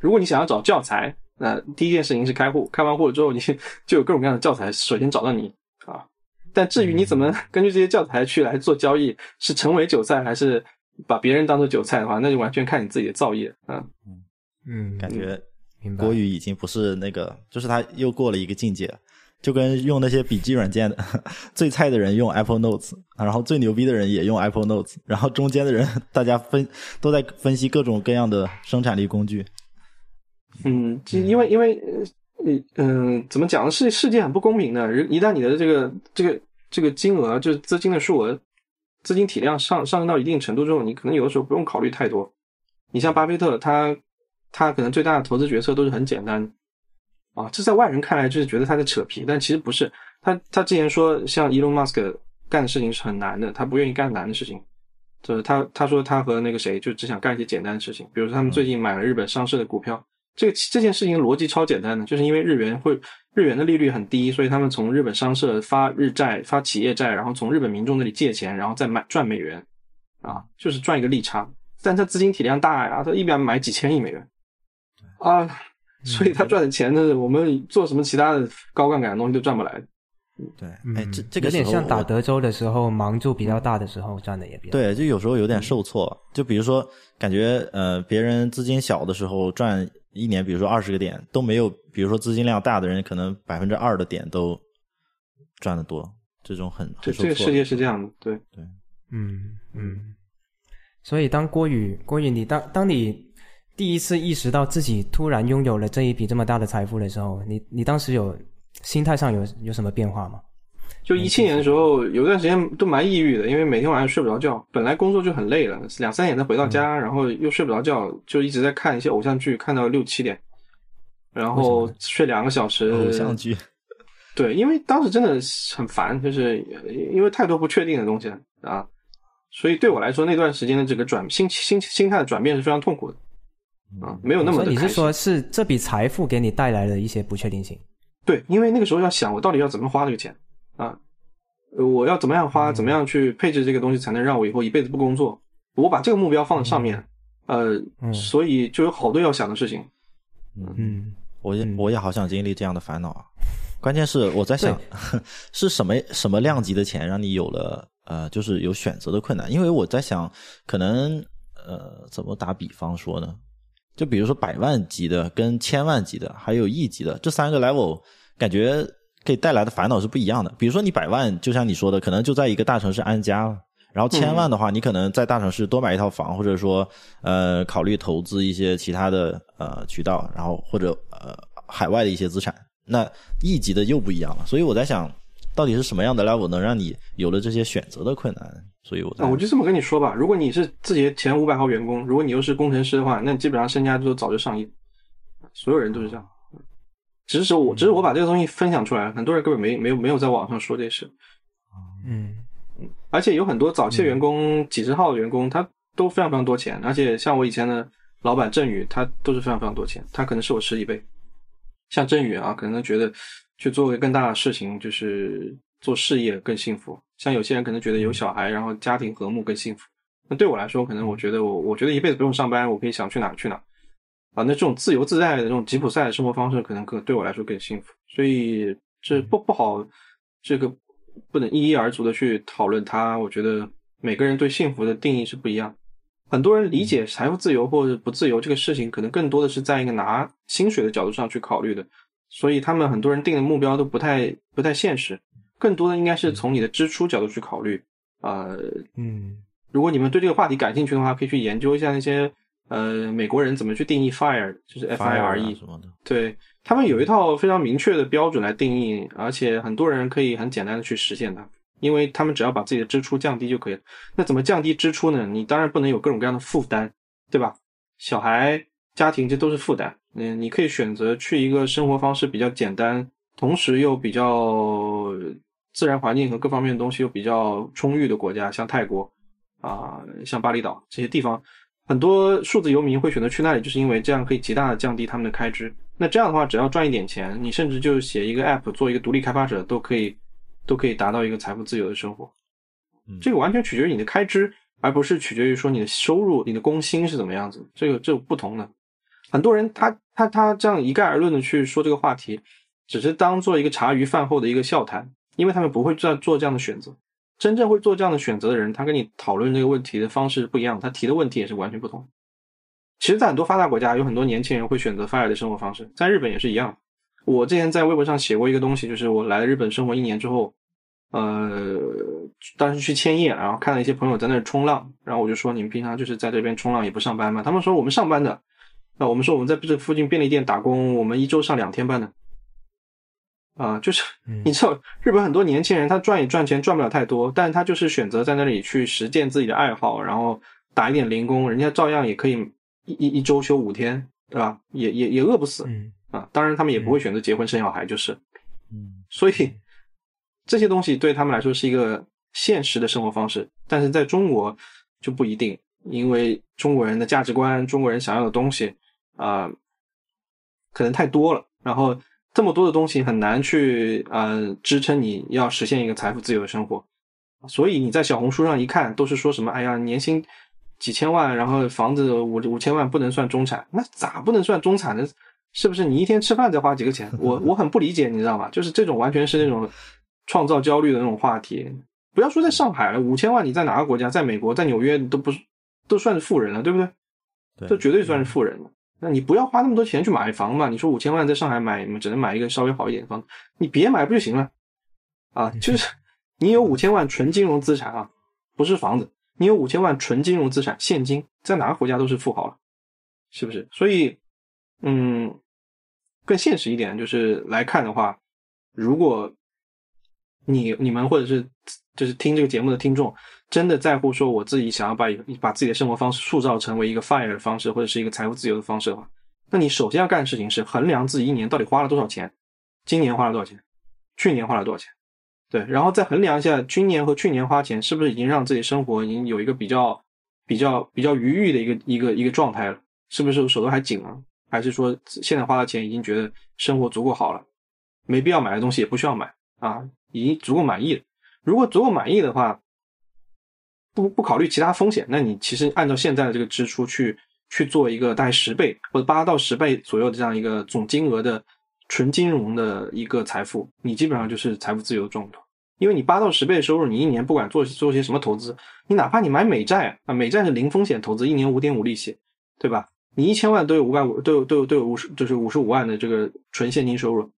如果你想要找教材，那第一件事情是开户，开完户了之后，你就有各种各样的教材，首先找到你啊。但至于你怎么根据这些教材去来做交易，是成为韭菜还是把别人当做韭菜的话，那就完全看你自己的造诣啊嗯，感觉国语已经不是那个，就是他又过了一个境界。就跟用那些笔记软件的，最菜的人用 Apple Notes，然后最牛逼的人也用 Apple Notes，然后中间的人 大家分都在分析各种各样的生产力工具。嗯，因为因为嗯嗯，怎么讲呢？世世界很不公平的。一旦你的这个这个这个金额，就是资金的数额、资金体量上上升到一定程度之后，你可能有的时候不用考虑太多。你像巴菲特，他他可能最大的投资决策都是很简单啊，这在外人看来就是觉得他在扯皮，但其实不是。他他之前说，像 Elon Musk 干的事情是很难的，他不愿意干难的事情。就是他他说他和那个谁就只想干一些简单的事情，比如说他们最近买了日本上市的股票。这个这件事情逻辑超简单的，就是因为日元会日元的利率很低，所以他们从日本商社发日债、发企业债，然后从日本民众那里借钱，然后再买赚美元，啊，就是赚一个利差。但他资金体量大呀，他一边买几千亿美元，啊，所以他赚的钱呢，我们做什么其他的高杠杆的东西都赚不来。对，哎，这这个有点像打德州的时候，忙住比较大的时候赚的也比较对，就有时候有点受挫。就比如说，感觉呃，别人资金小的时候赚一年，比如说二十个点都没有，比如说资金量大的人可能百分之二的点都赚的多，这种很这这个世界是这样的，对对，嗯嗯。所以当郭宇郭宇，你当当你第一次意识到自己突然拥有了这一笔这么大的财富的时候，你你当时有？心态上有有什么变化吗？就一七年的时候，有段时间都蛮抑郁的，因为每天晚上睡不着觉。本来工作就很累了，两三点才回到家，然后又睡不着觉，就一直在看一些偶像剧，看到六七点，然后睡两个小时。偶像剧。对，因为当时真的很烦，就是因为太多不确定的东西了啊，所以对我来说那段时间的这个转心心心态的转变是非常痛苦的啊，没有那么。你是说，是这笔财富给你带来了一些不确定性？对，因为那个时候要想我到底要怎么花这个钱啊，我要怎么样花，怎么样去配置这个东西才能让我以后一辈子不工作？我把这个目标放在上面，呃，所以就有好多要想的事情。嗯，我也我也好想经历这样的烦恼啊。关键是我在想，是什么什么量级的钱让你有了呃，就是有选择的困难？因为我在想，可能呃，怎么打比方说呢？就比如说百万级的、跟千万级的，还有亿级的这三个 level，感觉给带来的烦恼是不一样的。比如说你百万，就像你说的，可能就在一个大城市安家了；然后千万的话，你可能在大城市多买一套房，或者说呃考虑投资一些其他的呃渠道，然后或者呃海外的一些资产。那亿级的又不一样了。所以我在想。到底是什么样的 level 能让你有了这些选择的困难？所以我啊，我就这么跟你说吧，如果你是字节前五百号员工，如果你又是工程师的话，那基本上身家就早就上亿，所有人都是这样。只是我，只是我把这个东西分享出来，很多人根本没没有没有在网上说这事。嗯嗯，而且有很多早期员工，几十号的员工，他都非常非常多钱。而且像我以前的老板郑宇，他都是非常非常多钱，他可能是我十几倍。像郑宇啊，可能觉得。去做个更大的事情，就是做事业更幸福。像有些人可能觉得有小孩，然后家庭和睦更幸福。那对我来说，可能我觉得我我觉得一辈子不用上班，我可以想去哪去哪啊。那这种自由自在的这种吉普赛的生活方式，可能更对我来说更幸福。所以这不不好，这个不能一一而足的去讨论它。我觉得每个人对幸福的定义是不一样。很多人理解财富自由或者不自由这个事情，可能更多的是在一个拿薪水的角度上去考虑的。所以他们很多人定的目标都不太不太现实，更多的应该是从你的支出角度去考虑。呃，嗯，如果你们对这个话题感兴趣的话，可以去研究一下那些呃美国人怎么去定义 fire，就是 F I R E 什么的。对他们有一套非常明确的标准来定义，而且很多人可以很简单的去实现它，因为他们只要把自己的支出降低就可以了。那怎么降低支出呢？你当然不能有各种各样的负担，对吧？小孩、家庭这都是负担。嗯，你可以选择去一个生活方式比较简单，同时又比较自然环境和各方面的东西又比较充裕的国家，像泰国啊，像巴厘岛这些地方，很多数字游民会选择去那里，就是因为这样可以极大的降低他们的开支。那这样的话，只要赚一点钱，你甚至就写一个 app，做一个独立开发者，都可以，都可以达到一个财富自由的生活。这个完全取决于你的开支，而不是取决于说你的收入、你的工薪是怎么样子。这个这不同的。很多人他他他这样一概而论的去说这个话题，只是当做一个茶余饭后的一个笑谈，因为他们不会做做这样的选择。真正会做这样的选择的人，他跟你讨论这个问题的方式不一样，他提的问题也是完全不同。其实，在很多发达国家，有很多年轻人会选择 fire 的生活方式，在日本也是一样。我之前在微博上写过一个东西，就是我来日本生活一年之后，呃，当时去千叶，然后看了一些朋友在那冲浪，然后我就说：“你们平常就是在这边冲浪也不上班吗？”他们说：“我们上班的。”那我们说我们在这附近便利店打工，我们一周上两天班的，啊，就是你知道，日本很多年轻人他赚也赚钱赚不了太多，但他就是选择在那里去实践自己的爱好，然后打一点零工，人家照样也可以一一一周休五天，对吧？也也也饿不死啊。当然他们也不会选择结婚生小孩，就是，嗯，所以这些东西对他们来说是一个现实的生活方式，但是在中国就不一定，因为中国人的价值观、中国人想要的东西啊，可能太多了，然后。这么多的东西很难去呃支撑你要实现一个财富自由的生活，所以你在小红书上一看都是说什么哎呀年薪几千万，然后房子五五千万不能算中产，那咋不能算中产呢？是不是你一天吃饭再花几个钱？我我很不理解，你知道吗？就是这种完全是那种创造焦虑的那种话题。不要说在上海了，五千万你在哪个国家？在美国，在纽约都不都算是富人了，对不对？这绝对算是富人了。那你不要花那么多钱去买房嘛？你说五千万在上海买，只能买一个稍微好一点的房子，你别买不就行了？啊，就是 你有五千万纯金融资产啊，不是房子，你有五千万纯金融资产，现金在哪个国家都是富豪了，是不是？所以，嗯，更现实一点就是来看的话，如果你你们或者是就是听这个节目的听众。真的在乎说我自己想要把把自己的生活方式塑造成为一个 fire 的方式，或者是一个财富自由的方式的话，那你首先要干的事情是衡量自己一年到底花了多少钱，今年花了多少钱，去年花了多少钱，对，然后再衡量一下今年和去年花钱是不是已经让自己生活已经有一个比较比较比较愉悦的一个一个一个状态了，是不是手头还紧了，还是说现在花的钱已经觉得生活足够好了，没必要买的东西也不需要买啊，已经足够满意了。如果足够满意的话。不不考虑其他风险，那你其实按照现在的这个支出去去做一个大概十倍或者八到十倍左右的这样一个总金额的纯金融的一个财富，你基本上就是财富自由的状态。因为你八到十倍的收入，你一年不管做做些什么投资，你哪怕你买美债啊，美债是零风险投资，一年五点五利息，对吧？你一千万都有五百五，都有都有都有五十，就是五十五万的这个纯现金收入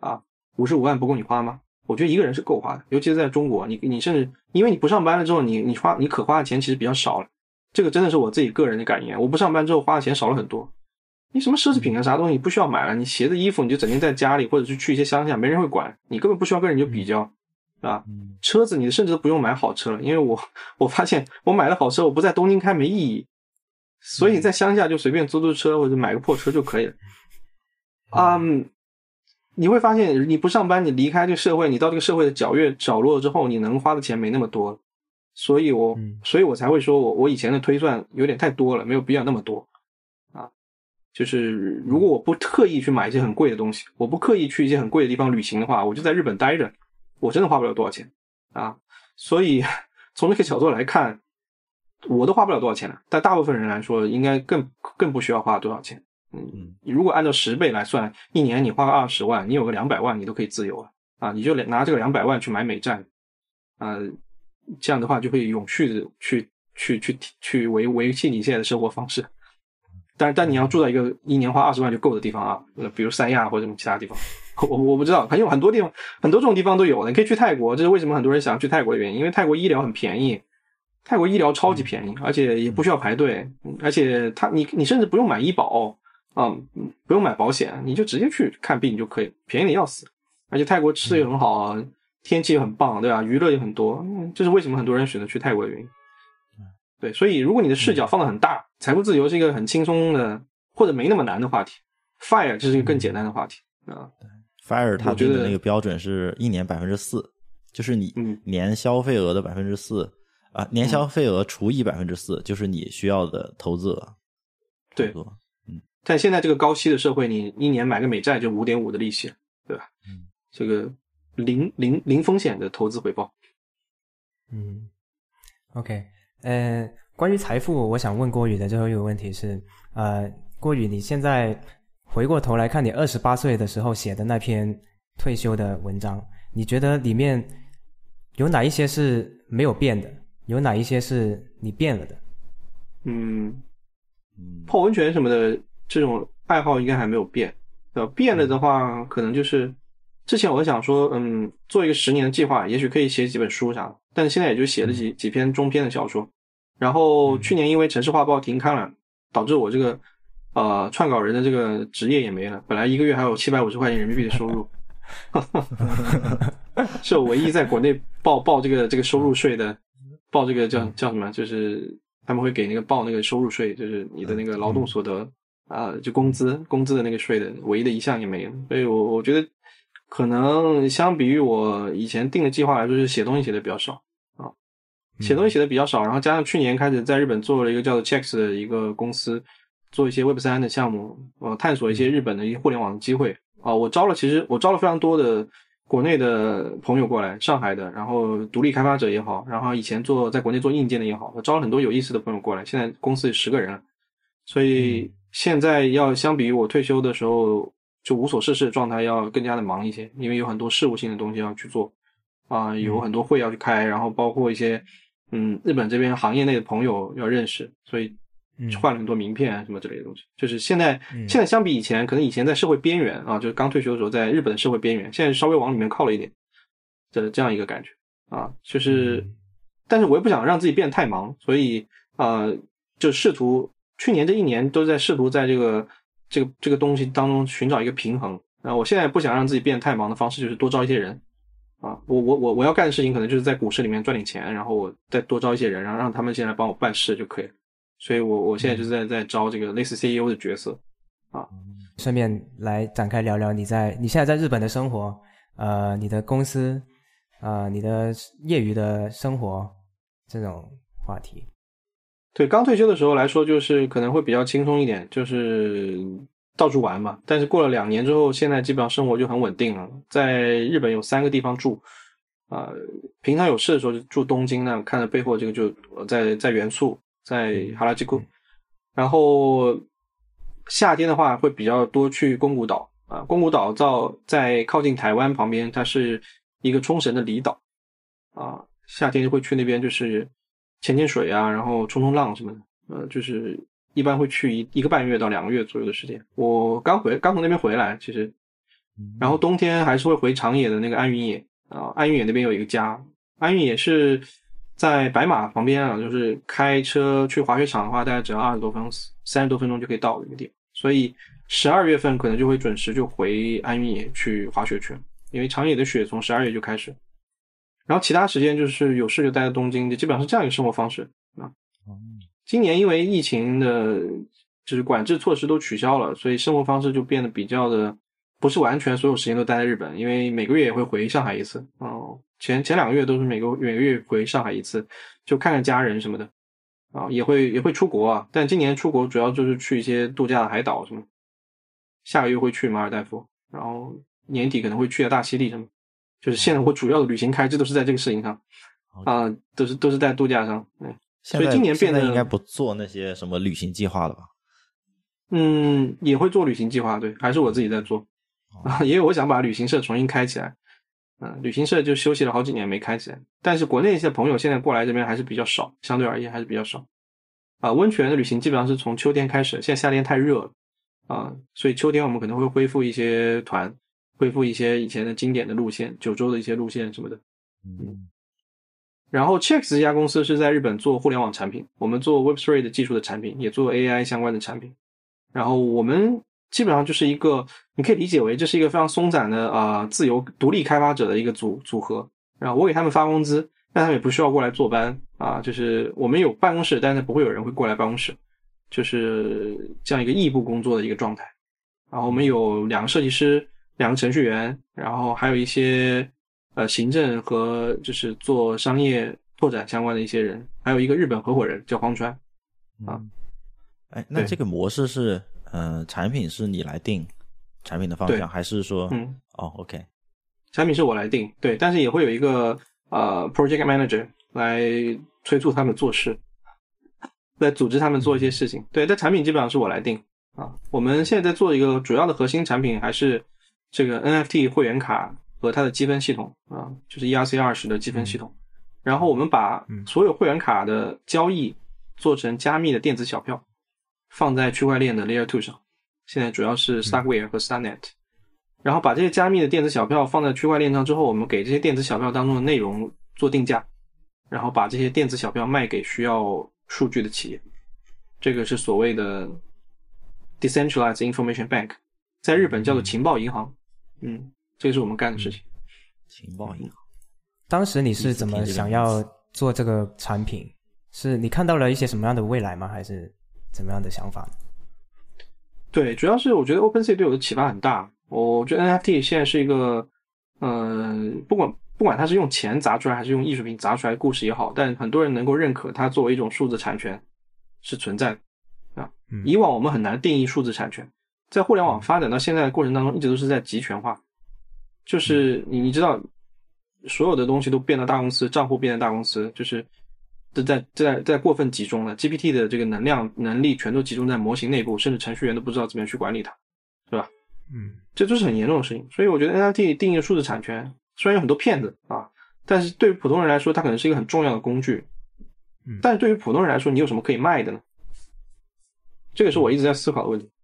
啊，五十五万不够你花吗？我觉得一个人是够花的，尤其是在中国，你你甚至因为你不上班了之后，你你花你可花的钱其实比较少了。这个真的是我自己个人的感言。我不上班之后花的钱少了很多。你什么奢侈品啊，啥东西不需要买了？你鞋子、衣服你就整天在家里，或者是去一些乡下，没人会管你，根本不需要跟人就比较，啊。车子你甚至都不用买好车了，因为我 我发现我买了好车，我不在东京开没意义，所以在乡下就随便租租车或者买个破车就可以了。嗯。你会发现，你不上班，你离开这个社会，你到这个社会的角越角落之后，你能花的钱没那么多，所以我，所以我才会说我我以前的推算有点太多了，没有必要那么多，啊，就是如果我不特意去买一些很贵的东西，我不刻意去一些很贵的地方旅行的话，我就在日本待着，我真的花不了多少钱。啊，所以 从这个角度来看，我都花不了多少钱了，但大部分人来说，应该更更不需要花多少钱。嗯，你如果按照十倍来算，一年你花个二十万，你有个两百万，你都可以自由了啊！你就拿这个两百万去买美债，啊，这样的话就可以永续的去去去去维维系你现在的生活方式。但但你要住在一个一年花二十万就够的地方啊，比如三亚或者什么其他地方，我我不知道，反正很多地方很多这种地方都有的。你可以去泰国，这是为什么很多人想要去泰国的原因，因为泰国医疗很便宜，泰国医疗超级便宜，而且也不需要排队，而且他你你甚至不用买医保。啊，不用买保险，你就直接去看病就可以，便宜的要死。而且泰国吃的也很好啊，天气也很棒，对吧？娱乐也很多，这是为什么很多人选择去泰国的原因。对，所以如果你的视角放的很大，财富自由是一个很轻松的或者没那么难的话题，fire 这是一个更简单的话题啊。fire 它定的那个标准是一年百分之四，就是你年消费额的百分之四啊，年消费额除以百分之四就是你需要的投资额。对。但现在这个高息的社会，你一年买个美债就五点五的利息，对吧？嗯，这个零零零风险的投资回报。嗯，OK，呃，关于财富，我想问郭宇的最后一个问题是，呃，郭宇，你现在回过头来看你二十八岁的时候写的那篇退休的文章，你觉得里面有哪一些是没有变的？有哪一些是你变了的？嗯，泡温泉什么的。这种爱好应该还没有变，呃，变了的话，可能就是之前我想说，嗯，做一个十年的计划，也许可以写几本书啥的，但是现在也就写了几几篇中篇的小说。然后去年因为城市画报停刊了，导致我这个呃撰稿人的这个职业也没了。本来一个月还有七百五十块钱人民币的收入，是我唯一在国内报报这个这个收入税的，报这个叫叫什么？就是他们会给那个报那个收入税，就是你的那个劳动所得啊，就工资工资的那个税的唯一的一项也没有。所以我我觉得可能相比于我以前定的计划来说，是写东西写的比较少啊，写东西写的比较少，然后加上去年开始在日本做了一个叫做 Checks 的一个公司，做一些 Web 三的项目，呃，探索一些日本的一些互联网的机会。啊，我招了，其实我招了非常多的国内的朋友过来，上海的，然后独立开发者也好，然后以前做在国内做硬件的也好，我招了很多有意思的朋友过来。现在公司十个人了，所以现在要相比于我退休的时候就无所事事的状态，要更加的忙一些，因为有很多事务性的东西要去做，啊，有很多会要去开，然后包括一些嗯日本这边行业内的朋友要认识，所以。换了很多名片啊，什么之类的东西。就是现在，现在相比以前，可能以前在社会边缘啊，就是刚退休的时候，在日本的社会边缘，现在稍微往里面靠了一点的这样一个感觉啊。就是，但是我也不想让自己变得太忙，所以啊，就试图去年这一年都在试图在这个这个这个东西当中寻找一个平衡啊。我现在不想让自己变得太忙的方式，就是多招一些人啊。我我我我要干的事情，可能就是在股市里面赚点钱，然后我再多招一些人，然后让他们先来帮我办事就可以了。所以，我我现在就是在在招这个类似 CEO 的角色，啊，顺便来展开聊聊你在你现在在日本的生活，呃，你的公司，呃，你的业余的生活这种话题。对，刚退休的时候来说，就是可能会比较轻松一点，就是到处玩嘛。但是过了两年之后，现在基本上生活就很稳定了。在日本有三个地方住，啊，平常有事的时候就住东京那，看着背后这个就在在原宿。在哈拉基库，然后夏天的话会比较多去宫古岛啊。宫古岛在在靠近台湾旁边，它是一个冲绳的离岛啊。夏天就会去那边，就是潜潜水啊，然后冲冲浪什么的。呃，就是一般会去一一个半月到两个月左右的时间。我刚回刚从那边回来，其实，然后冬天还是会回长野的那个安云野啊。安云野那边有一个家，安云野是。在白马旁边啊，就是开车去滑雪场的话，大概只要二十多分钟、三十多分钟就可以到的一个地方。所以十二月份可能就会准时就回安云野去滑雪去了，因为长野的雪从十二月就开始。然后其他时间就是有事就待在东京，就基本上是这样一个生活方式啊。今年因为疫情的，就是管制措施都取消了，所以生活方式就变得比较的不是完全所有时间都待在日本，因为每个月也会回上海一次哦。前前两个月都是每个每个月回上海一次，就看看家人什么的，啊，也会也会出国啊。但今年出国主要就是去一些度假的海岛什么，下个月会去马尔代夫，然后年底可能会去下大溪地什么。就是现在我主要的旅行开支都是在这个事情上，啊，都是都是在度假上。对，所以今年变得应该不做那些什么旅行计划了吧？嗯，也会做旅行计划，对，还是我自己在做啊，因为我想把旅行社重新开起来。嗯，旅行社就休息了好几年没开起来，但是国内一些朋友现在过来这边还是比较少，相对而言还是比较少。啊，温泉的旅行基本上是从秋天开始，现在夏天太热了啊，所以秋天我们可能会恢复一些团，恢复一些以前的经典的路线，九州的一些路线什么的。嗯。然后 Checks 这家公司是在日本做互联网产品，我们做 Web3 的技术的产品，也做 AI 相关的产品。然后我们。基本上就是一个，你可以理解为这是一个非常松散的啊，自由独立开发者的一个组组合。然后我给他们发工资，但他们也不需要过来坐班啊。就是我们有办公室，但是不会有人会过来办公室，就是这样一个异步工作的一个状态。然后我们有两个设计师，两个程序员，然后还有一些呃行政和就是做商业拓展相关的一些人，还有一个日本合伙人叫荒川啊。哎，那这个模式是？呃，产品是你来定产品的方向，还是说，嗯，哦，OK，产品是我来定，对，但是也会有一个呃，project manager 来催促他们做事，来组织他们做一些事情，对，但产品基本上是我来定啊。我们现在在做一个主要的核心产品，还是这个 NFT 会员卡和它的积分系统啊，就是 ERC 二十的积分系统。然后我们把所有会员卡的交易做成加密的电子小票。放在区块链的 Layer Two 上，现在主要是 Starkware 和 Starnet，然后把这些加密的电子小票放在区块链上之后，我们给这些电子小票当中的内容做定价，然后把这些电子小票卖给需要数据的企业，这个是所谓的 Decentralized Information Bank，在日本叫做情报银行，嗯，这个是我们干的事情。情报银行，当时你是怎么想要做这个产品？是你看到了一些什么样的未来吗？还是怎么样的想法？对，主要是我觉得 OpenSea 对我的启发很大。我觉得 NFT 现在是一个，呃，不管不管它是用钱砸出来，还是用艺术品砸出来故事也好，但很多人能够认可它作为一种数字产权是存在的啊。以往我们很难定义数字产权，在互联网发展到现在的过程当中，一直都是在集权化，就是你你知道，所有的东西都变到大公司，账户变成大公司，就是。都在在在过分集中了，GPT 的这个能量能力全都集中在模型内部，甚至程序员都不知道怎么样去管理它，是吧？嗯，这都是很严重的事情。所以我觉得 NFT 定义数字产权，虽然有很多骗子啊，但是对于普通人来说，它可能是一个很重要的工具。嗯，但是对于普通人来说，你有什么可以卖的呢？这个是我一直在思考的问题啊。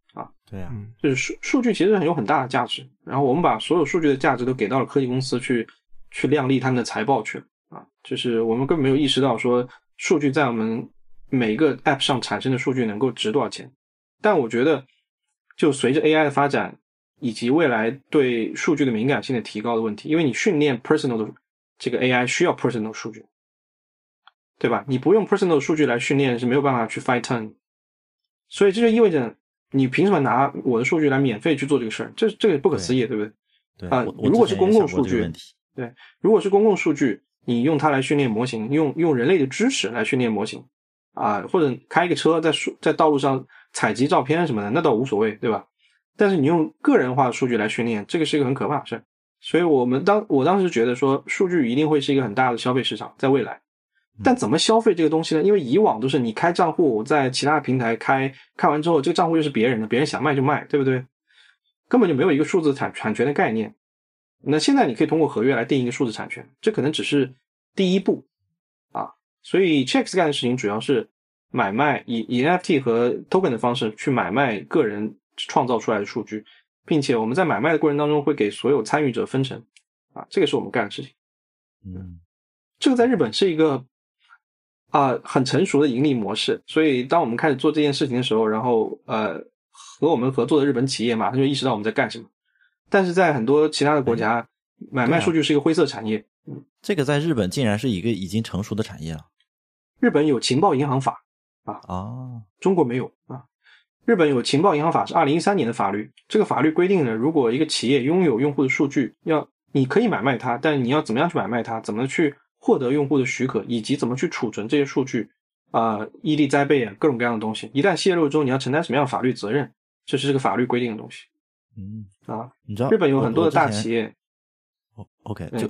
对呀，就是数数据其实很有很大的价值，然后我们把所有数据的价值都给到了科技公司去去量力他们的财报去了啊，就是我们根本没有意识到说。数据在我们每一个 App 上产生的数据能够值多少钱？但我觉得，就随着 AI 的发展以及未来对数据的敏感性的提高的问题，因为你训练 personal 的这个 AI 需要 personal 数据，对吧？你不用 personal 数据来训练是没有办法去 fight turn，所以这就意味着你凭什么拿我的数据来免费去做这个事儿？这这个不可思议，对不对？对啊，如果是公共数据，对，如果是公共数据。你用它来训练模型，用用人类的知识来训练模型，啊，或者开一个车在数在道路上采集照片什么的，那倒无所谓，对吧？但是你用个人化的数据来训练，这个是一个很可怕的事。所以我们当我当时觉得说，数据一定会是一个很大的消费市场，在未来。但怎么消费这个东西呢？因为以往都是你开账户在其他平台开，开完之后这个账户又是别人的，别人想卖就卖，对不对？根本就没有一个数字产产权的概念。那现在你可以通过合约来定一个数字产权，这可能只是第一步啊。所以 Checks 干的事情主要是买卖以以 NFT 和 Token 的方式去买卖个人创造出来的数据，并且我们在买卖的过程当中会给所有参与者分成啊，这个是我们干的事情。嗯，这个在日本是一个啊很成熟的盈利模式，所以当我们开始做这件事情的时候，然后呃和我们合作的日本企业马上就意识到我们在干什么。但是在很多其他的国家，买卖数据是一个灰色产业。嗯，这个在日本竟然是一个已经成熟的产业了。日本有情报银行法啊啊，中国没有啊。日本有情报银行法是二零一三年的法律，这个法律规定呢，如果一个企业拥有用户的数据，要你可以买卖它，但你要怎么样去买卖它，怎么去获得用户的许可，以及怎么去储存这些数据啊，异地栽备啊，各种各样的东西，一旦泄露之后，你要承担什么样的法律责任，这是这个法律规定的东西。嗯啊，你知道日本有很多的大企业。OK，就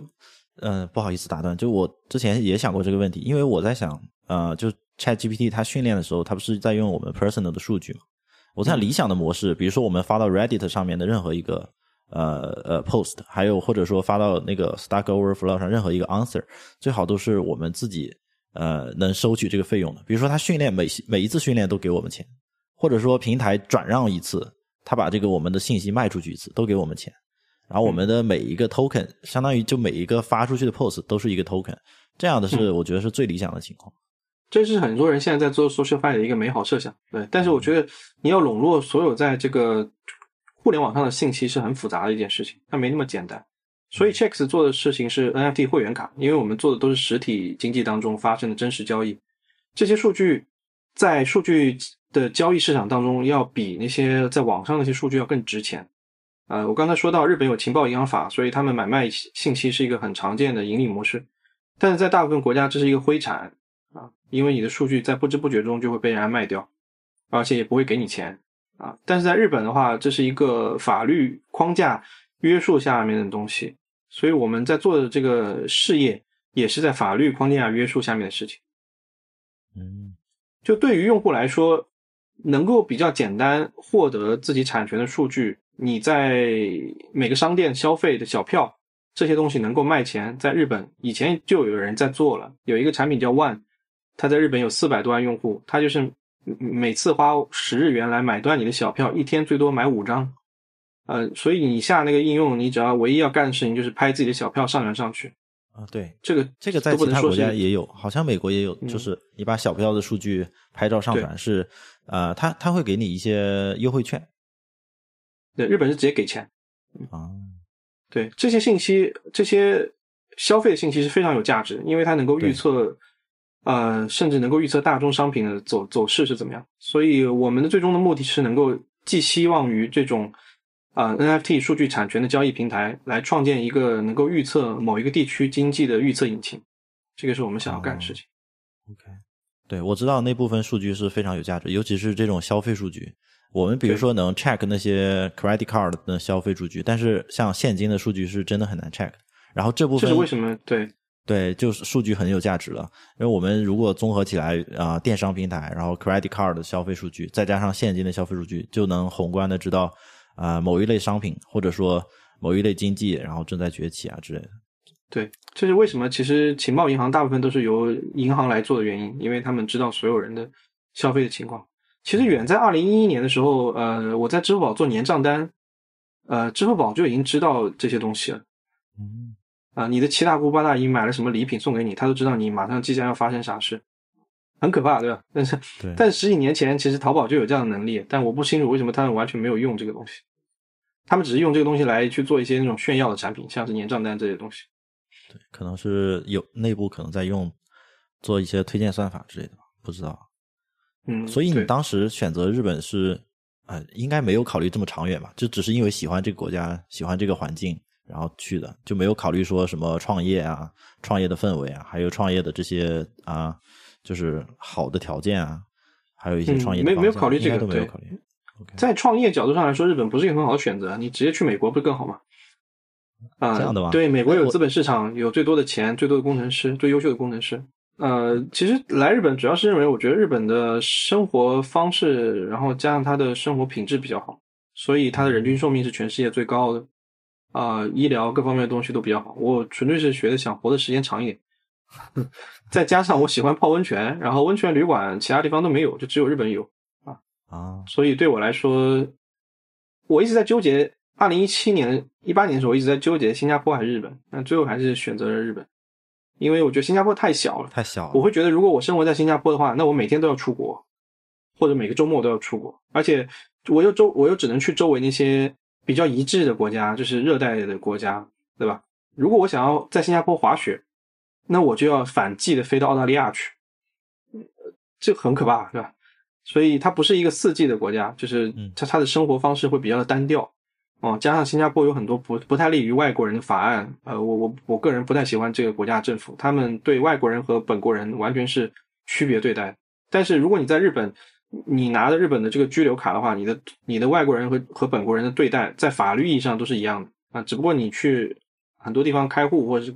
嗯，不好意思打断，就我之前也想过这个问题，因为我在想，呃，就 Chat GPT 它训练的时候，它不是在用我们 personal 的数据吗？我在理想的模式，比如说我们发到 Reddit 上面的任何一个呃呃 post，还有或者说发到那个 Stack Overflow 上任何一个 answer，最好都是我们自己呃能收取这个费用的。比如说他训练每每一次训练都给我们钱，或者说平台转让一次。他把这个我们的信息卖出去一次，都给我们钱，然后我们的每一个 token 相当于就每一个发出去的 post 都是一个 token，这样的是我觉得是最理想的情况。这是很多人现在在做 social f i 的一个美好设想，对。但是我觉得你要笼络所有在这个互联网上的信息是很复杂的一件事情，它没那么简单。所以 Checks 做的事情是 NFT 会员卡，因为我们做的都是实体经济当中发生的真实交易，这些数据在数据。的交易市场当中，要比那些在网上那些数据要更值钱。呃，我刚才说到日本有情报银行法，所以他们买卖信息是一个很常见的盈利模式。但是在大部分国家，这是一个灰产啊，因为你的数据在不知不觉中就会被人家卖掉，而且也不会给你钱啊。但是在日本的话，这是一个法律框架约束下面的东西，所以我们在做的这个事业也是在法律框架约束下面的事情。嗯，就对于用户来说。能够比较简单获得自己产权的数据，你在每个商店消费的小票这些东西能够卖钱，在日本以前就有人在做了，有一个产品叫 One，它在日本有四百多万用户，它就是每次花十日元来买断你的小票，一天最多买五张，呃，所以你下那个应用，你只要唯一要干的事情就是拍自己的小票上传上去。啊，对，这个这个在其他国家也有，好像美国也有，就是你把小票的数据拍照上传是。呃，他他会给你一些优惠券，对，日本是直接给钱啊。对这些信息，这些消费的信息是非常有价值，因为它能够预测，呃，甚至能够预测大宗商品的走走势是怎么样。所以我们的最终的目的是能够寄希望于这种啊 NFT 数据产权的交易平台，来创建一个能够预测某一个地区经济的预测引擎。这个是我们想要干的事情。OK，对我知道那部分数据是非常有价值，尤其是这种消费数据。我们比如说能 check 那些 credit card 的消费数据，但是像现金的数据是真的很难 check。然后这部分这是为什么？对对，就是数据很有价值了。因为我们如果综合起来啊，电商平台，然后 credit card 的消费数据，再加上现金的消费数据，就能宏观的知道啊某一类商品或者说某一类经济然后正在崛起啊之类的。对，这是为什么？其实情报银行大部分都是由银行来做的原因，因为他们知道所有人的消费的情况。其实远在二零一一年的时候，呃，我在支付宝做年账单，呃，支付宝就已经知道这些东西了。嗯，啊，你的七大姑八大姨买了什么礼品送给你，他都知道你马上即将要发生啥事，很可怕，对吧？但是，但十几年前其实淘宝就有这样的能力，但我不清楚为什么他们完全没有用这个东西，他们只是用这个东西来去做一些那种炫耀的产品，像是年账单这些东西。对，可能是有内部可能在用做一些推荐算法之类的，不知道。嗯，所以你当时选择日本是，呃，应该没有考虑这么长远吧？就只是因为喜欢这个国家，喜欢这个环境，然后去的，就没有考虑说什么创业啊、创业的氛围啊，还有创业的这些啊，就是好的条件啊，还有一些创业没没有考虑这个都没有考虑。在创业角度上来说，日本不是一个很好的选择，你直接去美国不是更好吗？啊，这样的吗？对，美国有资本市场，有最多的钱，最多的工程师，最优秀的工程师。呃，其实来日本主要是认为，我觉得日本的生活方式，然后加上他的生活品质比较好，所以他的人均寿命是全世界最高的。啊，医疗各方面的东西都比较好。我纯粹是觉得想活的时间长一点，再加上我喜欢泡温泉，然后温泉旅馆其他地方都没有，就只有日本有啊啊，所以对我来说，我一直在纠结。二零一七年、一八年的时候，我一直在纠结新加坡还是日本，但最后还是选择了日本。因为我觉得新加坡太小了，太小了。我会觉得，如果我生活在新加坡的话，那我每天都要出国，或者每个周末都要出国，而且我又周我又只能去周围那些比较一致的国家，就是热带的国家，对吧？如果我想要在新加坡滑雪，那我就要反季的飞到澳大利亚去，这很可怕，对吧？所以它不是一个四季的国家，就是它它的生活方式会比较的单调。哦，加上新加坡有很多不不太利于外国人的法案，呃，我我我个人不太喜欢这个国家政府，他们对外国人和本国人完全是区别对待。但是如果你在日本，你拿着日本的这个居留卡的话，你的你的外国人和和本国人的对待在法律意义上都是一样的啊，只不过你去很多地方开户或者是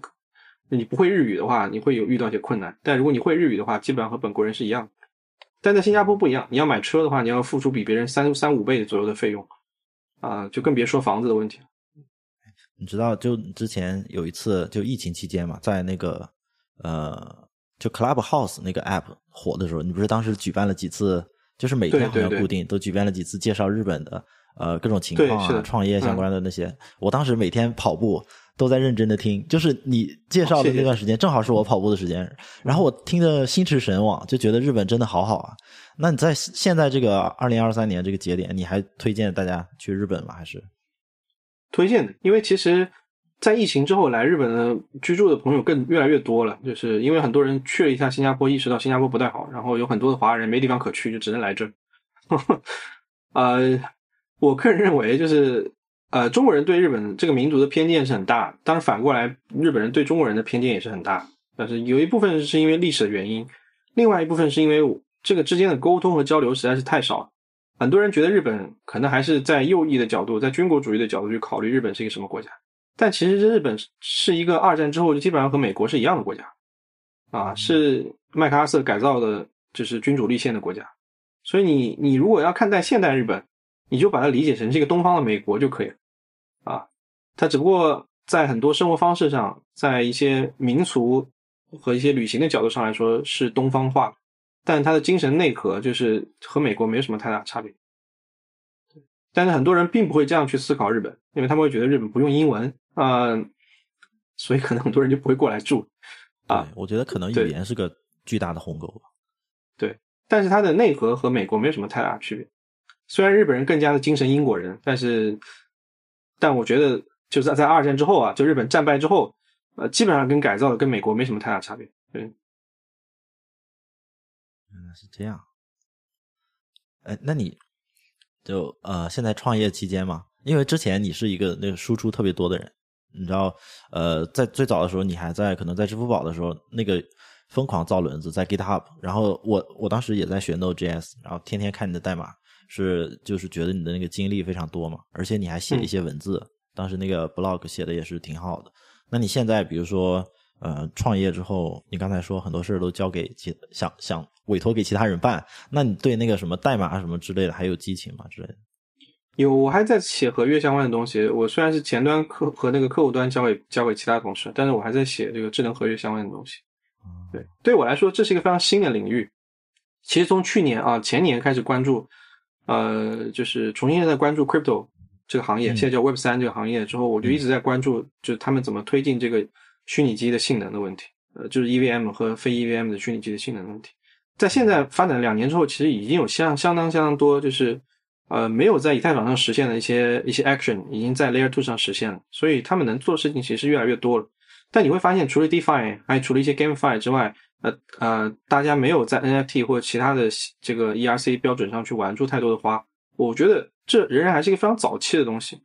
你不会日语的话，你会有遇到一些困难。但如果你会日语的话，基本上和本国人是一样的。但在新加坡不一样，你要买车的话，你要付出比别人三三五倍左右的费用。啊，就更别说房子的问题了。你知道，就之前有一次，就疫情期间嘛，在那个呃，就 Clubhouse 那个 app 火的时候，你不是当时举办了几次，就是每天好像固定都举办了几次介绍日本的呃各种情况啊，创业相关的那些。我当时每天跑步都在认真的听，就是你介绍的那段时间，正好是我跑步的时间，然后我听得心驰神往，就觉得日本真的好好啊。那你在现在这个二零二三年这个节点，你还推荐大家去日本吗？还是推荐的？因为其实，在疫情之后来日本的居住的朋友更越来越多了，就是因为很多人去了一下新加坡，意识到新加坡不太好，然后有很多的华人没地方可去，就只能来这儿。呃，我个人认为，就是呃，中国人对日本这个民族的偏见是很大，但是反过来，日本人对中国人的偏见也是很大。但是有一部分是因为历史的原因，另外一部分是因为。这个之间的沟通和交流实在是太少了，很多人觉得日本可能还是在右翼的角度，在军国主义的角度去考虑日本是一个什么国家，但其实这日本是一个二战之后就基本上和美国是一样的国家，啊，是麦克阿瑟改造的，就是君主立宪的国家，所以你你如果要看待现代日本，你就把它理解成是一个东方的美国就可以了，啊，它只不过在很多生活方式上，在一些民俗和一些旅行的角度上来说是东方化。但它的精神内核就是和美国没有什么太大差别，但是很多人并不会这样去思考日本，因为他们会觉得日本不用英文啊，所以可能很多人就不会过来住啊。我觉得可能语言是个巨大的鸿沟吧。对，但是它的内核和美国没有什么太大区别。虽然日本人更加的精神英国人，但是，但我觉得就是在在二战之后啊，就日本战败之后，呃，基本上跟改造的跟美国没什么太大差别。对，原来是这样。哎，那你就呃，现在创业期间嘛，因为之前你是一个那个输出特别多的人，你知道，呃，在最早的时候，你还在可能在支付宝的时候，那个疯狂造轮子在 GitHub，然后我我当时也在学 Node.js，然后天天看你的代码，是就是觉得你的那个经历非常多嘛，而且你还写一些文字，当时那个 blog 写的也是挺好的。那你现在比如说呃创业之后，你刚才说很多事儿都交给其想想委托给其他人办，那你对那个什么代码什么之类的还有激情吗之类的？有，我还在写合约相关的东西。我虽然是前端客和那个客户端交给交给其他同事，但是我还在写这个智能合约相关的东西。对，对我来说这是一个非常新的领域。其实从去年啊前年开始关注，呃，就是重新在关注 crypto 这个行业，现在叫 Web 三这个行业之后，我就一直在关注，就是他们怎么推进这个虚拟机的性能的问题，呃，就是 EVM 和非 EVM 的虚拟机的性能问题。在现在发展两年之后，其实已经有相相当相当多，就是呃没有在以太坊上实现的一些一些 action，已经在 Layer Two 上实现了，所以他们能做的事情其实越来越多了。但你会发现，除了 DeFi，还除了一些 GameFi 之外，呃呃，大家没有在 NFT 或者其他的这个 ERC 标准上去玩出太多的花。我觉得这仍然还是一个非常早期的东西。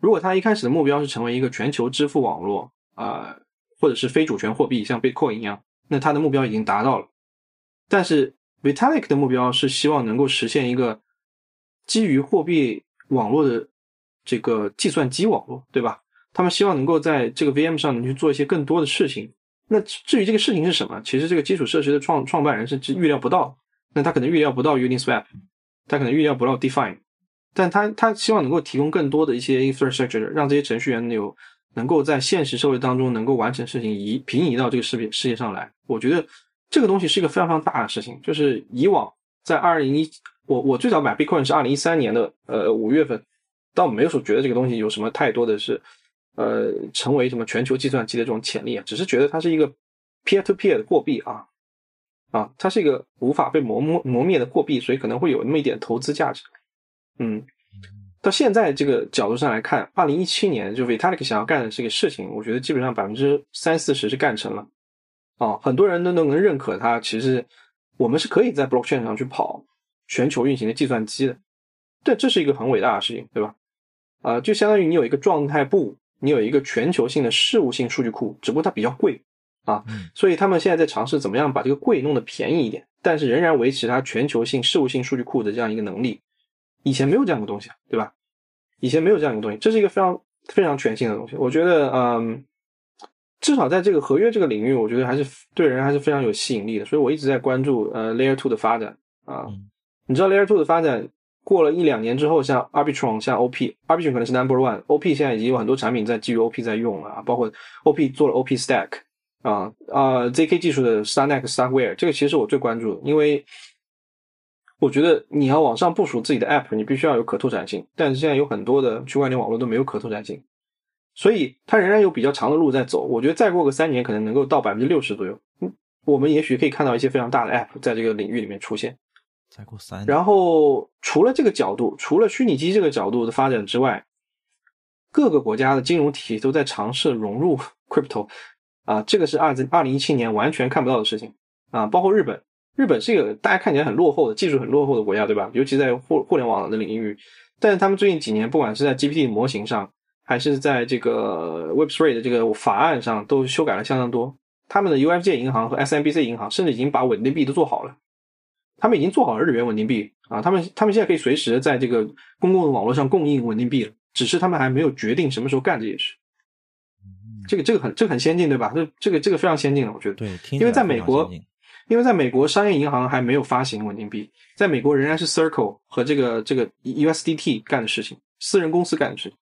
如果它一开始的目标是成为一个全球支付网络啊，或者是非主权货币，像 Bitcoin 一样，那它的目标已经达到了。但是 Vitalik 的目标是希望能够实现一个基于货币网络的这个计算机网络，对吧？他们希望能够在这个 VM 上能去做一些更多的事情。那至于这个事情是什么，其实这个基础设施的创创办人是预料不到。那他可能预料不到 Uniswap，他可能预料不到 Define，但他他希望能够提供更多的一些 infrastructure，让这些程序员有能够在现实社会当中能够完成事情，移平移到这个世界世界上来。我觉得。这个东西是一个非常非常大的事情，就是以往在二零一，我我最早买 Bitcoin 是二零一三年的呃五月份，倒没有说觉得这个东西有什么太多的是，呃，成为什么全球计算机的这种潜力啊，只是觉得它是一个 peer to peer 的货币啊，啊，它是一个无法被磨磨磨灭的货币，所以可能会有那么一点投资价值。嗯，到现在这个角度上来看，二零一七年就 Vitalik 想要干的这个事情，我觉得基本上百分之三四十是干成了。啊，很多人都能能认可它。其实，我们是可以在 blockchain 上去跑全球运行的计算机的。这这是一个很伟大的事情，对吧？啊，就相当于你有一个状态部，你有一个全球性的事务性数据库，只不过它比较贵啊。所以他们现在在尝试怎么样把这个贵弄得便宜一点，但是仍然维持它全球性事务性数据库的这样一个能力。以前没有这样的东西，对吧？以前没有这样一个东西，这是一个非常非常全新的东西。我觉得，嗯。至少在这个合约这个领域，我觉得还是对人还是非常有吸引力的，所以我一直在关注呃 Layer Two 的发展啊。你知道 Layer Two 的发展过了一两年之后，像 Arbitron、像 OP，Arbitron 可能是 Number One，OP 现在已经有很多产品在基于 OP 在用了啊，包括 OP 做了 OP Stack 啊啊 ZK 技术的 Starknet、Starkware，这个其实是我最关注的，因为我觉得你要往上部署自己的 App，你必须要有可拓展性，但是现在有很多的区块链网络都没有可拓展性。所以它仍然有比较长的路在走，我觉得再过个三年可能能够到百分之六十左右。嗯，我们也许可以看到一些非常大的 App 在这个领域里面出现。再过三年。然后除了这个角度，除了虚拟机这个角度的发展之外，各个国家的金融体系都在尝试融入 Crypto。啊，这个是二零二零一七年完全看不到的事情啊！包括日本，日本是一个大家看起来很落后的技术很落后的国家，对吧？尤其在互互联网的领域，但是他们最近几年不管是在 GPT 模型上。还是在这个 Web3 的这个法案上都修改了相当多。他们的 UFJ 银行和 SMBC 银行甚至已经把稳定币都做好了，他们已经做好了日元稳定币啊。他们他们现在可以随时在这个公共的网络上供应稳定币了，只是他们还没有决定什么时候干这件事。这个这个很这个很先进，对吧？这这个这个非常先进了，我觉得。对，因为在美国，因为在美国商业银行还没有发行稳定币，在美国仍然是 Circle 和这个这个 USDT 干的事情，私人公司干的事情。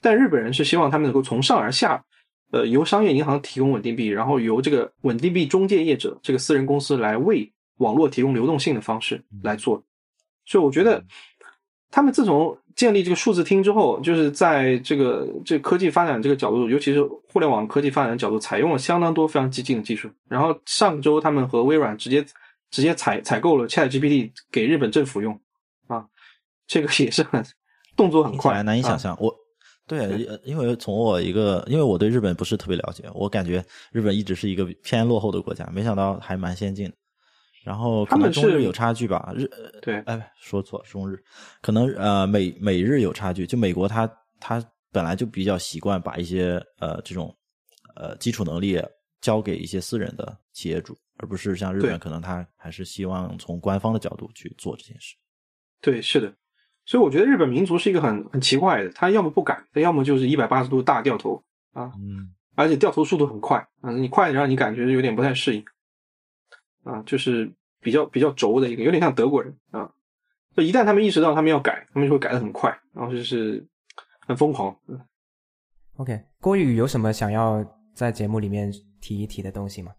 但日本人是希望他们能够从上而下，呃，由商业银行提供稳定币，然后由这个稳定币中介业者这个私人公司来为网络提供流动性的方式来做。所以我觉得，他们自从建立这个数字厅之后，就是在这个这科技发展这个角度，尤其是互联网科技发展的角度，采用了相当多非常激进的技术。然后上周他们和微软直接直接采采购了 ChatGPT 给日本政府用，啊，这个也是很 动作很快，难以想象我。对，呃因为从我一个，因为我对日本不是特别了解，我感觉日本一直是一个偏落后的国家，没想到还蛮先进的。然后可能中日有差距吧，日呃对，哎说错中日，可能呃美美日有差距，就美国它它本来就比较习惯把一些呃这种呃基础能力交给一些私人的企业主，而不是像日本可能他还是希望从官方的角度去做这件事。对，是的。所以我觉得日本民族是一个很很奇怪的，他要么不改，他要么就是一百八十度大掉头啊，嗯，而且掉头速度很快啊，你快的让你感觉有点不太适应啊，就是比较比较轴的一个，有点像德国人啊。就一旦他们意识到他们要改，他们就会改的很快，然后就是很疯狂。嗯 OK，郭宇有什么想要在节目里面提一提的东西吗？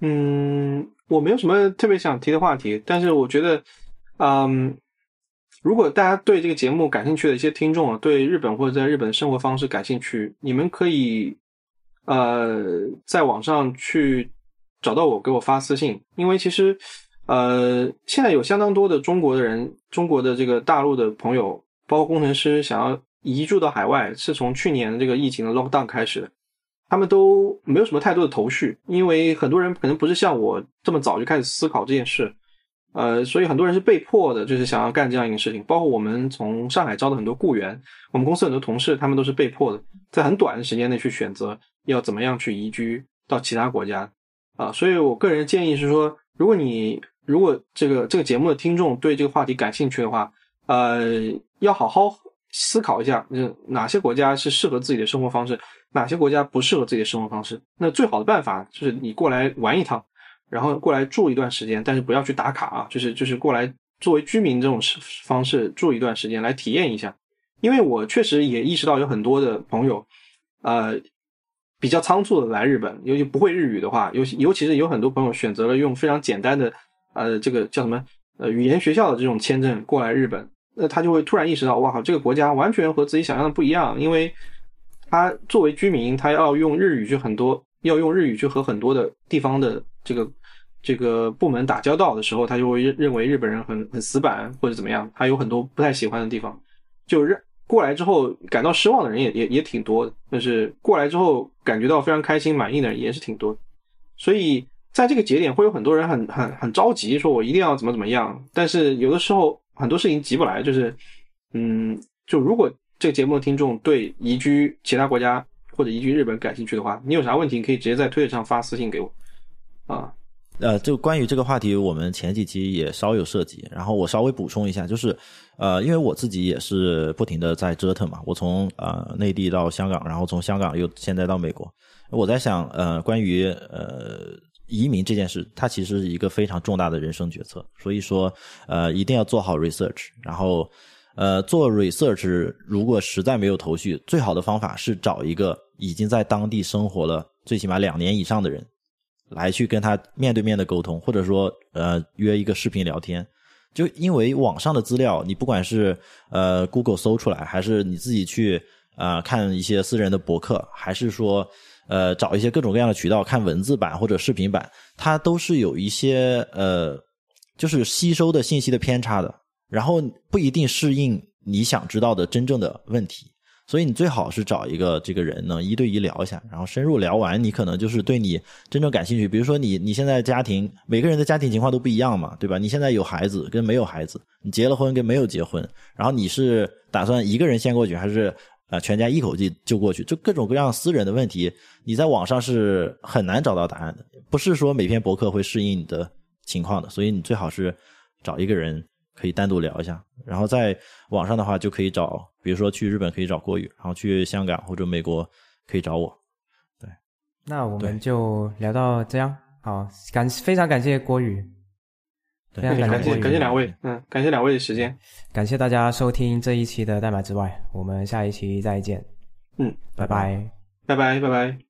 嗯，我没有什么特别想提的话题，但是我觉得，嗯，如果大家对这个节目感兴趣的一些听众啊，对日本或者在日本的生活方式感兴趣，你们可以呃在网上去找到我，给我发私信，因为其实呃现在有相当多的中国的人，中国的这个大陆的朋友，包括工程师想要移住到海外，是从去年这个疫情的 lockdown 开始的。他们都没有什么太多的头绪，因为很多人可能不是像我这么早就开始思考这件事，呃，所以很多人是被迫的，就是想要干这样一个事情。包括我们从上海招的很多雇员，我们公司很多同事，他们都是被迫的，在很短的时间内去选择要怎么样去移居到其他国家啊。所以我个人建议是说，如果你如果这个这个节目的听众对这个话题感兴趣的话，呃，要好好思考一下，就哪些国家是适合自己的生活方式。哪些国家不适合自己的生活方式？那最好的办法就是你过来玩一趟，然后过来住一段时间，但是不要去打卡啊，就是就是过来作为居民这种方式住一段时间来体验一下。因为我确实也意识到有很多的朋友，呃，比较仓促的来日本，尤其不会日语的话，尤其尤其是有很多朋友选择了用非常简单的呃这个叫什么呃语言学校的这种签证过来日本，那他就会突然意识到，哇靠，这个国家完全和自己想象的不一样，因为。他作为居民，他要用日语去很多，要用日语去和很多的地方的这个这个部门打交道的时候，他就会认认为日本人很很死板或者怎么样，他有很多不太喜欢的地方。就认过来之后感到失望的人也也也挺多的，但是过来之后感觉到非常开心满意的人也是挺多。所以在这个节点，会有很多人很很很着急，说我一定要怎么怎么样。但是有的时候很多事情急不来，就是嗯，就如果。这个节目的听众对移居其他国家或者移居日本感兴趣的话，你有啥问题可以直接在推特上发私信给我啊。呃，就关于这个话题，我们前几期也稍有涉及，然后我稍微补充一下，就是呃，因为我自己也是不停的在折腾嘛，我从呃内地到香港，然后从香港又现在到美国，我在想，呃，关于呃移民这件事，它其实是一个非常重大的人生决策，所以说呃一定要做好 research，然后。呃，做 research 如果实在没有头绪，最好的方法是找一个已经在当地生活了最起码两年以上的人，来去跟他面对面的沟通，或者说呃约一个视频聊天。就因为网上的资料，你不管是呃 Google 搜出来，还是你自己去啊看一些私人的博客，还是说呃找一些各种各样的渠道看文字版或者视频版，它都是有一些呃就是吸收的信息的偏差的。然后不一定适应你想知道的真正的问题，所以你最好是找一个这个人呢一对一聊一下，然后深入聊完，你可能就是对你真正感兴趣。比如说你你现在家庭每个人的家庭情况都不一样嘛，对吧？你现在有孩子跟没有孩子，你结了婚跟没有结婚，然后你是打算一个人先过去，还是呃全家一口气就过去？就各种各样私人的问题，你在网上是很难找到答案的，不是说每篇博客会适应你的情况的，所以你最好是找一个人。可以单独聊一下，然后在网上的话就可以找，比如说去日本可以找郭宇，然后去香港或者美国可以找我。对，那我们就聊到这样，好，感非常感谢郭宇，非常感谢感谢两位，嗯，感谢两位的时间，感谢大家收听这一期的代码之外，我们下一期再见，嗯，拜拜，拜拜，拜拜。